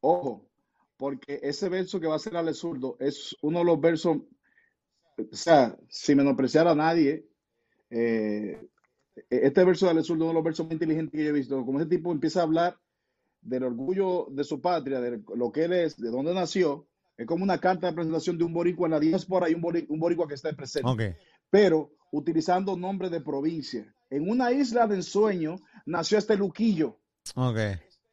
Speaker 2: Ojo, porque ese verso que va a ser Alex Zurdo es uno de los versos, o sea, sin menospreciar a nadie, eh, este verso de Alex Zurdo es uno de los versos más inteligentes que yo he visto. Como ese tipo empieza a hablar del orgullo de su patria, de lo que él es, de dónde nació, es como una carta de presentación de un boricua en la diáspora y un, bori- un boricua que está presente
Speaker 1: Ok.
Speaker 2: pero utilizando nombre de provincia. En una isla de ensueño nació este Luquillo
Speaker 1: Ok.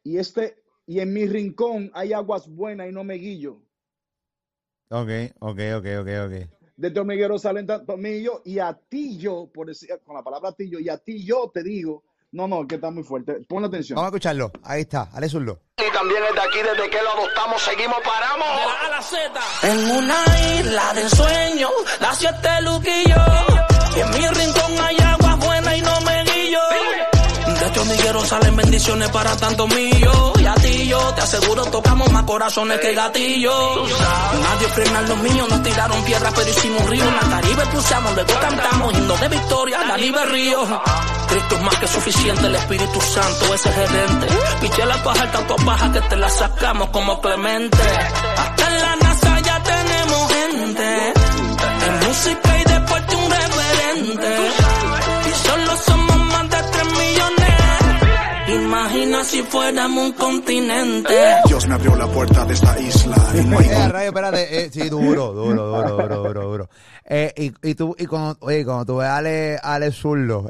Speaker 2: y este y en mi rincón hay aguas buenas y no me guillo.
Speaker 1: Ok, ok, ok, ok, ok.
Speaker 2: De tu hormiguero salen tantos millos y a ti yo, por decir con la palabra a ti yo, y a ti yo te digo, no, no, que está muy fuerte. Pon atención.
Speaker 1: Vamos a escucharlo. Ahí está, Alex Zurdo.
Speaker 8: Y también es de aquí. Desde que lo adoptamos, seguimos, paramos.
Speaker 4: A la Z. En una isla de sueño nació este luquillo. Y en mi rincón hay De este hormiguero salen bendiciones para tantos millos. Y a ti yo te aseguro tocamos más corazones que gatillos. Nadie frena los míos, nos tiraron piedras pero hicimos río. En la Caribe cruzamos, luego cantamos himno de victoria, Caribe Río. Cristo es más que suficiente, el Espíritu Santo es el gerente. Piché la paja, tanto baja que te la sacamos como Clemente. Hasta en la NASA ya tenemos gente. En música y deporte un rebelde.
Speaker 9: fuéramos un continente.
Speaker 5: Dios me abrió la puerta de esta isla y no hay
Speaker 1: Eh, rayo, espérate, eh, sí, duro, duro, duro, duro, duro, duro. Eh, y, y tú, y cuando, oye, cuando tú ves a Ale, Ale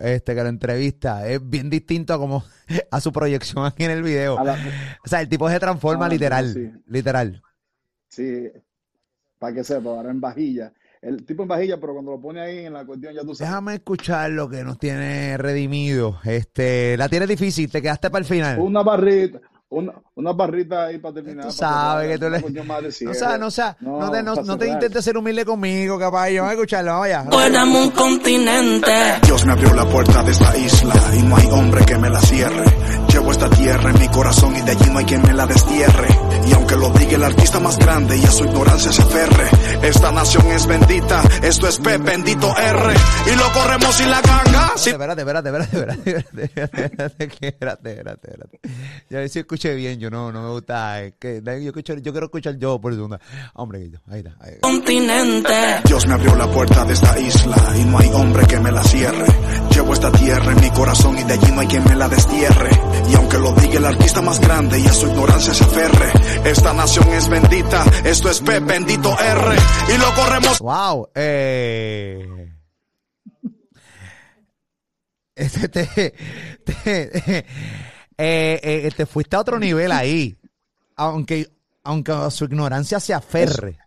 Speaker 1: este, que lo entrevista, es bien distinto a como, a su proyección aquí en el video.
Speaker 2: La-
Speaker 1: O sea, el tipo se transforma
Speaker 2: Ah,
Speaker 1: literal,
Speaker 2: sí.
Speaker 1: literal.
Speaker 2: Sí, para que sepa, ahora en vajilla. El tipo en vajilla, pero cuando lo pone ahí en la cuestión ya tú sabes.
Speaker 1: Déjame escuchar lo que nos tiene redimido. Este, la tienes difícil, te quedaste para el final.
Speaker 2: Una barrita, una, una barrita ahí para terminar.
Speaker 1: Tú sabes que tú le...
Speaker 2: más de
Speaker 1: No sea, no sea, no, te, no, no te intentes ser humilde conmigo, capaz. Vamos a escucharlo, vamos allá.
Speaker 9: Fuéramos un continente.
Speaker 5: Dios me abrió la puerta de esta isla y no hay hombre que me la cierre. Llevo esta tierra en mi corazón y de allí no hay quien me la destierre. Y aunque lo diga el artista más grande y a su ignorancia se aferre, esta nación es bendita, esto es P, bendito R. Y lo corremos sin la ganga, sin
Speaker 1: Espérate, espérate, espérate, espérate, espérate, espérate, espérate, espérate, espérate, espérate. Ya a ver si escuché bien, yo no, no me gusta, es que yo, escucho, yo quiero escuchar yo por segunda. Hombre, yo, ahí está. ahí.
Speaker 9: Continente.
Speaker 5: Dios me abrió la puerta de esta isla y no hay hombre que me la cierre. Llevo esta tierra en mi corazón y de allí no hay quien me la destierre. Y aunque lo diga el artista más grande y a su ignorancia se aferre, esta nación es bendita, esto es P, bendito R. Y lo corremos
Speaker 1: Wow, eh. Este, te, te, eh, eh, te fuiste a otro nivel ahí. Aunque, aunque a su ignorancia se aferre.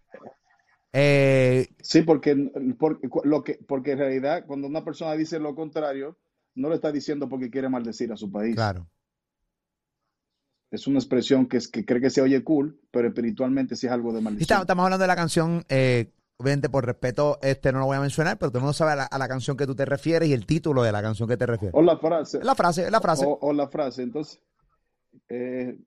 Speaker 1: Eh,
Speaker 2: Sí, porque, porque, lo que, porque en realidad cuando una persona dice lo contrario, no lo está diciendo porque quiere maldecir a su país.
Speaker 1: claro.
Speaker 2: Es una expresión que, es, que cree que se oye cool, pero espiritualmente sí es algo de maldición.
Speaker 1: estamos hablando de la canción, eh, obviamente por respeto, este no lo voy a mencionar, pero todo el mundo sabe a la, a la canción que tú te refieres y el título de la canción que te refieres.
Speaker 2: O la frase.
Speaker 1: La frase, la frase.
Speaker 2: O, o la frase. Entonces, eh,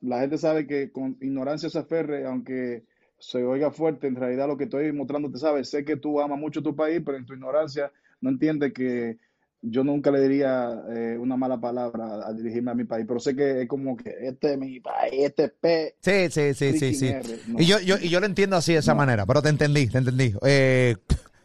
Speaker 2: la gente sabe que con ignorancia se aferre, aunque se oiga fuerte, en realidad lo que estoy mostrándote, sabes, sé que tú amas mucho tu país, pero en tu ignorancia no entiendes que yo nunca le diría eh, una mala palabra a, a dirigirme a mi país, pero sé que es como que este es mi país, este es P.
Speaker 1: Sí, sí, sí, sí, sí.
Speaker 2: No.
Speaker 1: Y yo, yo, y yo lo entiendo así de esa
Speaker 2: No.
Speaker 1: manera, pero te entendí, te entendí. Eh,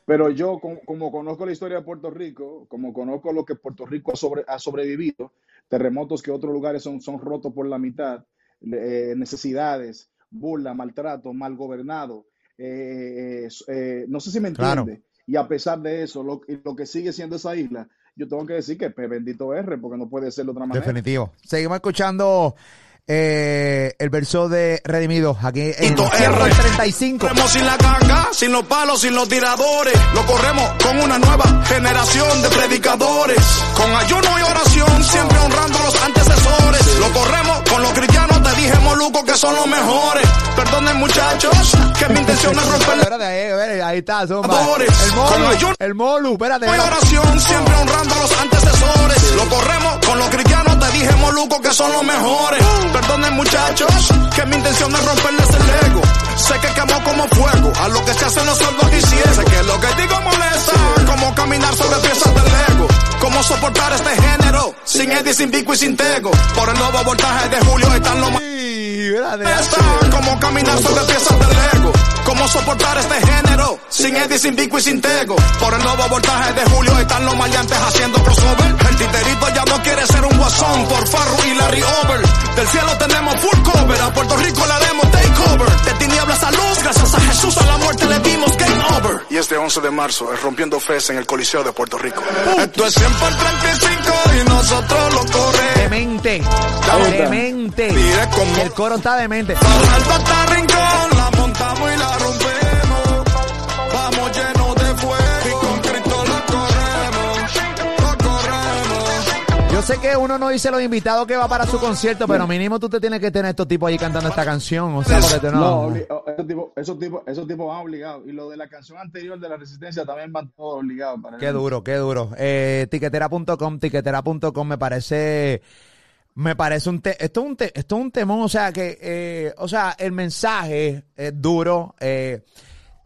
Speaker 2: Pero yo, como, como conozco la historia de Puerto Rico, como conozco lo que Puerto Rico ha, sobre, ha sobrevivido, terremotos que otros lugares son, son rotos por la mitad, eh, necesidades, burla, maltrato, mal gobernado. eh, no sé si me
Speaker 1: Claro.
Speaker 2: entiende. Y a pesar de eso, lo, lo que sigue siendo esa isla, yo tengo que decir que pues, bendito R, porque no puede ser de otra manera.
Speaker 1: definitivo. Seguimos escuchando eh, el verso de Redimido aquí en
Speaker 5: Quinto
Speaker 1: Cierro
Speaker 5: R.
Speaker 1: el 35.
Speaker 5: corremos sin la ganga, sin los palos, sin los tiradores. Lo corremos con una nueva generación de predicadores. Con ayuno y oración, siempre honrando a los antecesores. Lo corremos con los cristianos, te dije Moluco que son los mejores. Perdonen muchachos, que mi intención es romper
Speaker 1: Espérate, ahí, espérate, ahí está.
Speaker 5: Adores.
Speaker 1: El Molu,
Speaker 5: Con
Speaker 1: el Molu, espérate. espérate.
Speaker 5: oración, siempre honrando a los antecesores. Lo corremos con los cristianos, te dije Moluco que son los mejores. Perdonen muchachos, que mi intención es romperles el ego. Sé que quemó como fuego, a lo que se hacen los sordos ciegos. Sé que lo que digo molesta, como caminar sobre piezas del ego. Cómo soportar este género, sin Eddie, sin Vico y sin Tego. Por el nuevo voltaje de Julio están los más... Como caminar sobre piezas del ego. Cómo soportar este género sin Eddie, sin Vico y sin Tego. Por el nuevo voltaje de Julio están los maleantes haciendo crossover. El titerito ya no quiere ser un guasón por Farru y Larry Over. Del cielo tenemos full cover, a Puerto Rico le haremos takeover. De tinieblas a luz, gracias a Jesús a la muerte le dimos game over. Y este 11 de marzo es rompiendo fes en el Coliseo de Puerto Rico. Esto es 100 por 35 y nosotros lo corremos.
Speaker 1: Demente. Demente. El coro está demente.
Speaker 5: Alto hasta Rincón, la montamos y la
Speaker 1: sé que uno no dice los invitados que va para su concierto, pero mínimo tú te tienes que tener estos tipos ahí cantando esta canción. O sea, porque tú
Speaker 2: No,
Speaker 1: no.
Speaker 2: esos tipos, esos tipos, esos tipos van obligados. Y lo de la canción anterior de la Resistencia también van todos obligados. Para
Speaker 1: Qué duro, qué duro. Eh, tiquetera.com, tiquetera.com me parece, me parece un, te- esto es un, te- esto es un temón, o sea que, eh, o sea, el mensaje es duro, eh,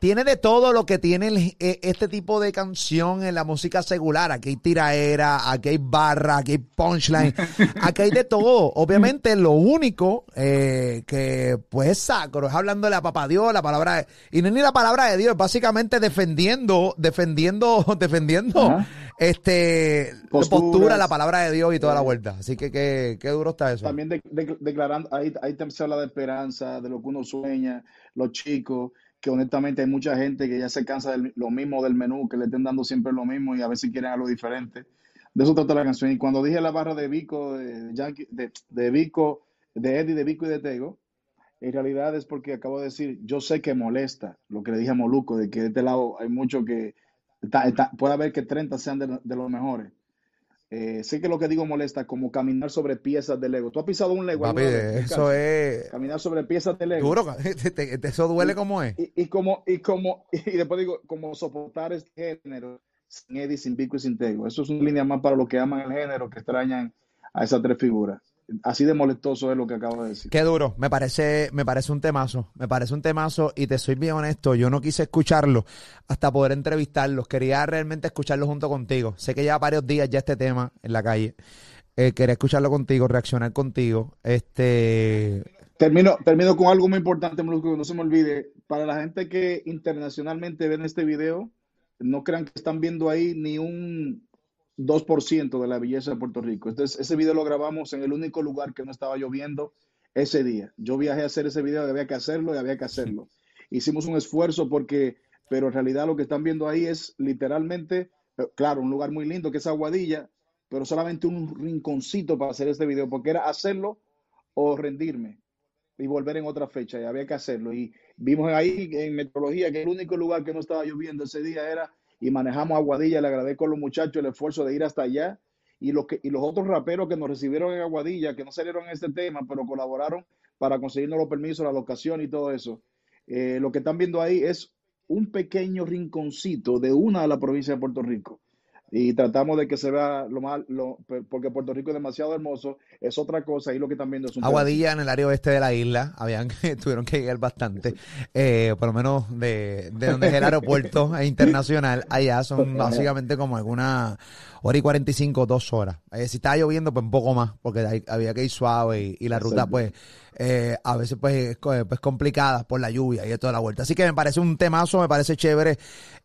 Speaker 1: tiene de todo lo que tiene el- eh, este tipo de canción en la música secular. Aquí hay tiraera, aquí hay barra, aquí hay punchline, aquí hay de todo. Obviamente lo único eh, que pues es sacro es hablándole a papá Dios, la palabra de- y no es ni la palabra de Dios, es básicamente defendiendo, defendiendo, defendiendo
Speaker 2: Ajá.
Speaker 1: Este,
Speaker 2: Posturas.
Speaker 1: postura, la palabra de Dios y toda la vuelta. Así que qué, qué duro está eso.
Speaker 2: También de- de- declarando, ahí, ahí se habla de esperanza, de lo que uno sueña, los chicos, que honestamente hay mucha gente que ya se cansa de lo mismo del menú, que le estén dando siempre lo mismo y a veces quieren algo diferente. De eso trata la canción. Y cuando dije la barra de Vico, de, Yankee- de, de Vico, de Eddie, de Vico y de Tego, en realidad es porque acabo de decir, yo sé que molesta lo que le dije a Moluco, de que de este lado hay mucho que, está- está- puede haber que 30 sean de, de los mejores. Eh, sé que lo que digo molesta, como caminar sobre piezas de Lego. ¿Tú has pisado un Lego?
Speaker 1: Papi, eso es
Speaker 2: Caminar sobre piezas de Lego.
Speaker 1: duro. Te- te- Eso duele como es.
Speaker 2: Y, y como, y como, y después digo, como soportar este género sin Eddie, sin Vico y sin Tego. Eso es una línea más para los que aman el género, que extrañan a esas tres figuras. Así de molestoso es lo que acabo de decir.
Speaker 1: Qué duro, me parece, me parece un temazo, me parece un temazo y te soy bien honesto, yo no quise escucharlo hasta poder entrevistarlos, quería realmente escucharlo junto contigo. Sé que lleva varios días ya este tema en la calle, Eh, quería escucharlo contigo, reaccionar contigo. Este,
Speaker 2: Termino, termino con algo muy importante, Molusco, que no se me olvide. Para la gente que internacionalmente ven este video, no crean que están viendo ahí ni un 2% de la belleza de Puerto Rico. Entonces, ese video lo grabamos en el único lugar que no estaba lloviendo ese día. Yo viajé a hacer ese video, había que hacerlo y había que hacerlo. Hicimos un esfuerzo porque, pero en realidad lo que están viendo ahí es literalmente, eh, claro, un lugar muy lindo que es Aguadilla, pero solamente un rinconcito para hacer este video, porque era hacerlo o rendirme y volver en otra fecha, y había que hacerlo. Y vimos ahí en Metrología que el único lugar que no estaba lloviendo ese día era, y manejamos Aguadilla, le agradezco a los muchachos el esfuerzo de ir hasta allá, y los, que, y los otros raperos que nos recibieron en Aguadilla, que no salieron en este tema, pero colaboraron para conseguirnos los permisos, la locación y todo eso. Eh, lo que están viendo ahí es un pequeño rinconcito de una de las provincias de Puerto Rico. Y tratamos de que se vea lo más, lo, porque Puerto Rico es demasiado hermoso, es otra cosa, y lo que están viendo es un
Speaker 1: Aguadilla en el área oeste de la isla, habían tuvieron que llegar bastante, eh, por lo menos de, de donde es el aeropuerto internacional, allá son básicamente como alguna hora y 45, dos horas. Eh, si estaba lloviendo, pues un poco más, porque hay- había que ir suave y, y la ruta, pues, eh, a veces pues, pues complicada por la lluvia y toda la vuelta. Así que me parece un temazo, me parece chévere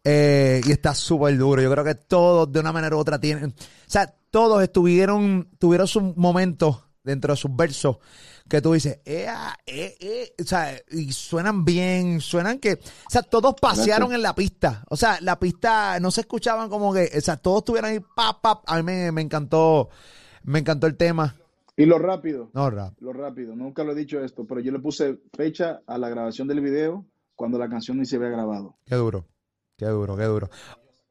Speaker 1: eh, y está súper duro. Yo creo que todos de una manera u otra tienen, o sea, todos estuvieron, tuvieron sus momentos dentro de sus versos que tú dices, ea, eh, eh, o sea, y suenan bien, suenan que, o sea, todos pasearon en la pista, o sea, la pista no se escuchaban como que, o sea, todos estuvieron ahí, pap, pap, a mí me, me encantó, me encantó el tema,
Speaker 2: Y lo rápido,
Speaker 1: no, rap,
Speaker 2: lo rápido, nunca lo he dicho esto, pero yo le puse fecha a la grabación del video cuando la canción ni se había grabado.
Speaker 1: qué duro, qué duro, qué duro.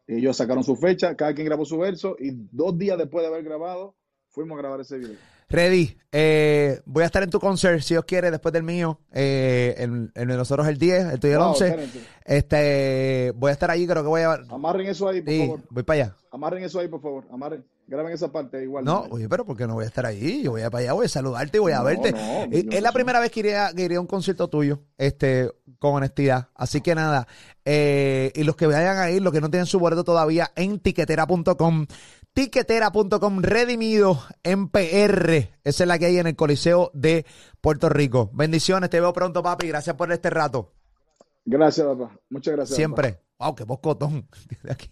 Speaker 2: Ellos sacaron su fecha, cada quien grabó su verso y dos días después de haber grabado, fuimos a grabar ese video.
Speaker 1: Ready, eh, voy a estar en tu concert, si Dios quiere, después del mío, eh, en, en el de nosotros el 10, el tuyo el
Speaker 2: Wow,
Speaker 1: 11,
Speaker 2: espérense.
Speaker 1: este, voy a estar allí, creo que voy a,
Speaker 2: Amarren eso ahí, por
Speaker 1: sí,
Speaker 2: favor.
Speaker 1: voy para allá.
Speaker 2: Amarren eso ahí, por favor. Amarren. Graben esa parte igual.
Speaker 1: No, oye, pero ¿por qué no voy a estar ahí? Yo voy a para allá, voy a saludarte y voy a
Speaker 2: No,
Speaker 1: verte.
Speaker 2: no,
Speaker 1: Eh, es
Speaker 2: no
Speaker 1: la primera vez que iría, que iría a un concierto tuyo, este, con honestidad. Así que nada, eh, y los que vayan a ir, los que no tienen su boleto todavía, en tiquetera.com, tiquetera.com, redimido en PR. Esa es la que hay en el Coliseo de Puerto Rico. Bendiciones, te veo pronto, papi. Gracias por este rato.
Speaker 2: Gracias, papá. Muchas gracias.
Speaker 1: Siempre. Wow, qué bocotón. Aquí,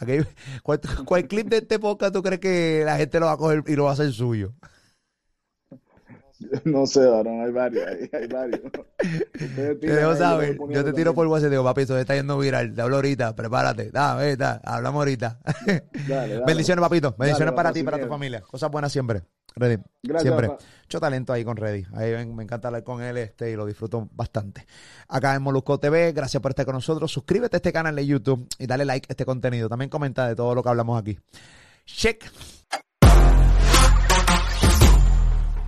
Speaker 1: aquí, ¿cuál, cuál clip de este podcast tú crees que la gente lo va a coger y lo va a hacer suyo?
Speaker 2: No sé, Aaron, hay varios. Hay, hay varios.
Speaker 1: Te dejo saber. Yo te tiro por
Speaker 2: también.
Speaker 1: WhatsApp y te digo, papi, esto está yendo viral. Te hablo ahorita, prepárate. Dame, da, hablamos ahorita.
Speaker 2: dale.
Speaker 1: Bendiciones, papito. Bendiciones
Speaker 2: Dale,
Speaker 1: para ti y para tu familia. Cosas buenas siempre. Ready.
Speaker 2: Gracias,
Speaker 1: siempre. Mucho talento ahí con Ready. Ahí me, me encanta hablar con él este, y lo disfruto bastante. Acá en Molusco TV, gracias por estar con nosotros. Suscríbete a este canal de YouTube y dale like a este contenido. También comenta de todo lo que hablamos aquí. Check.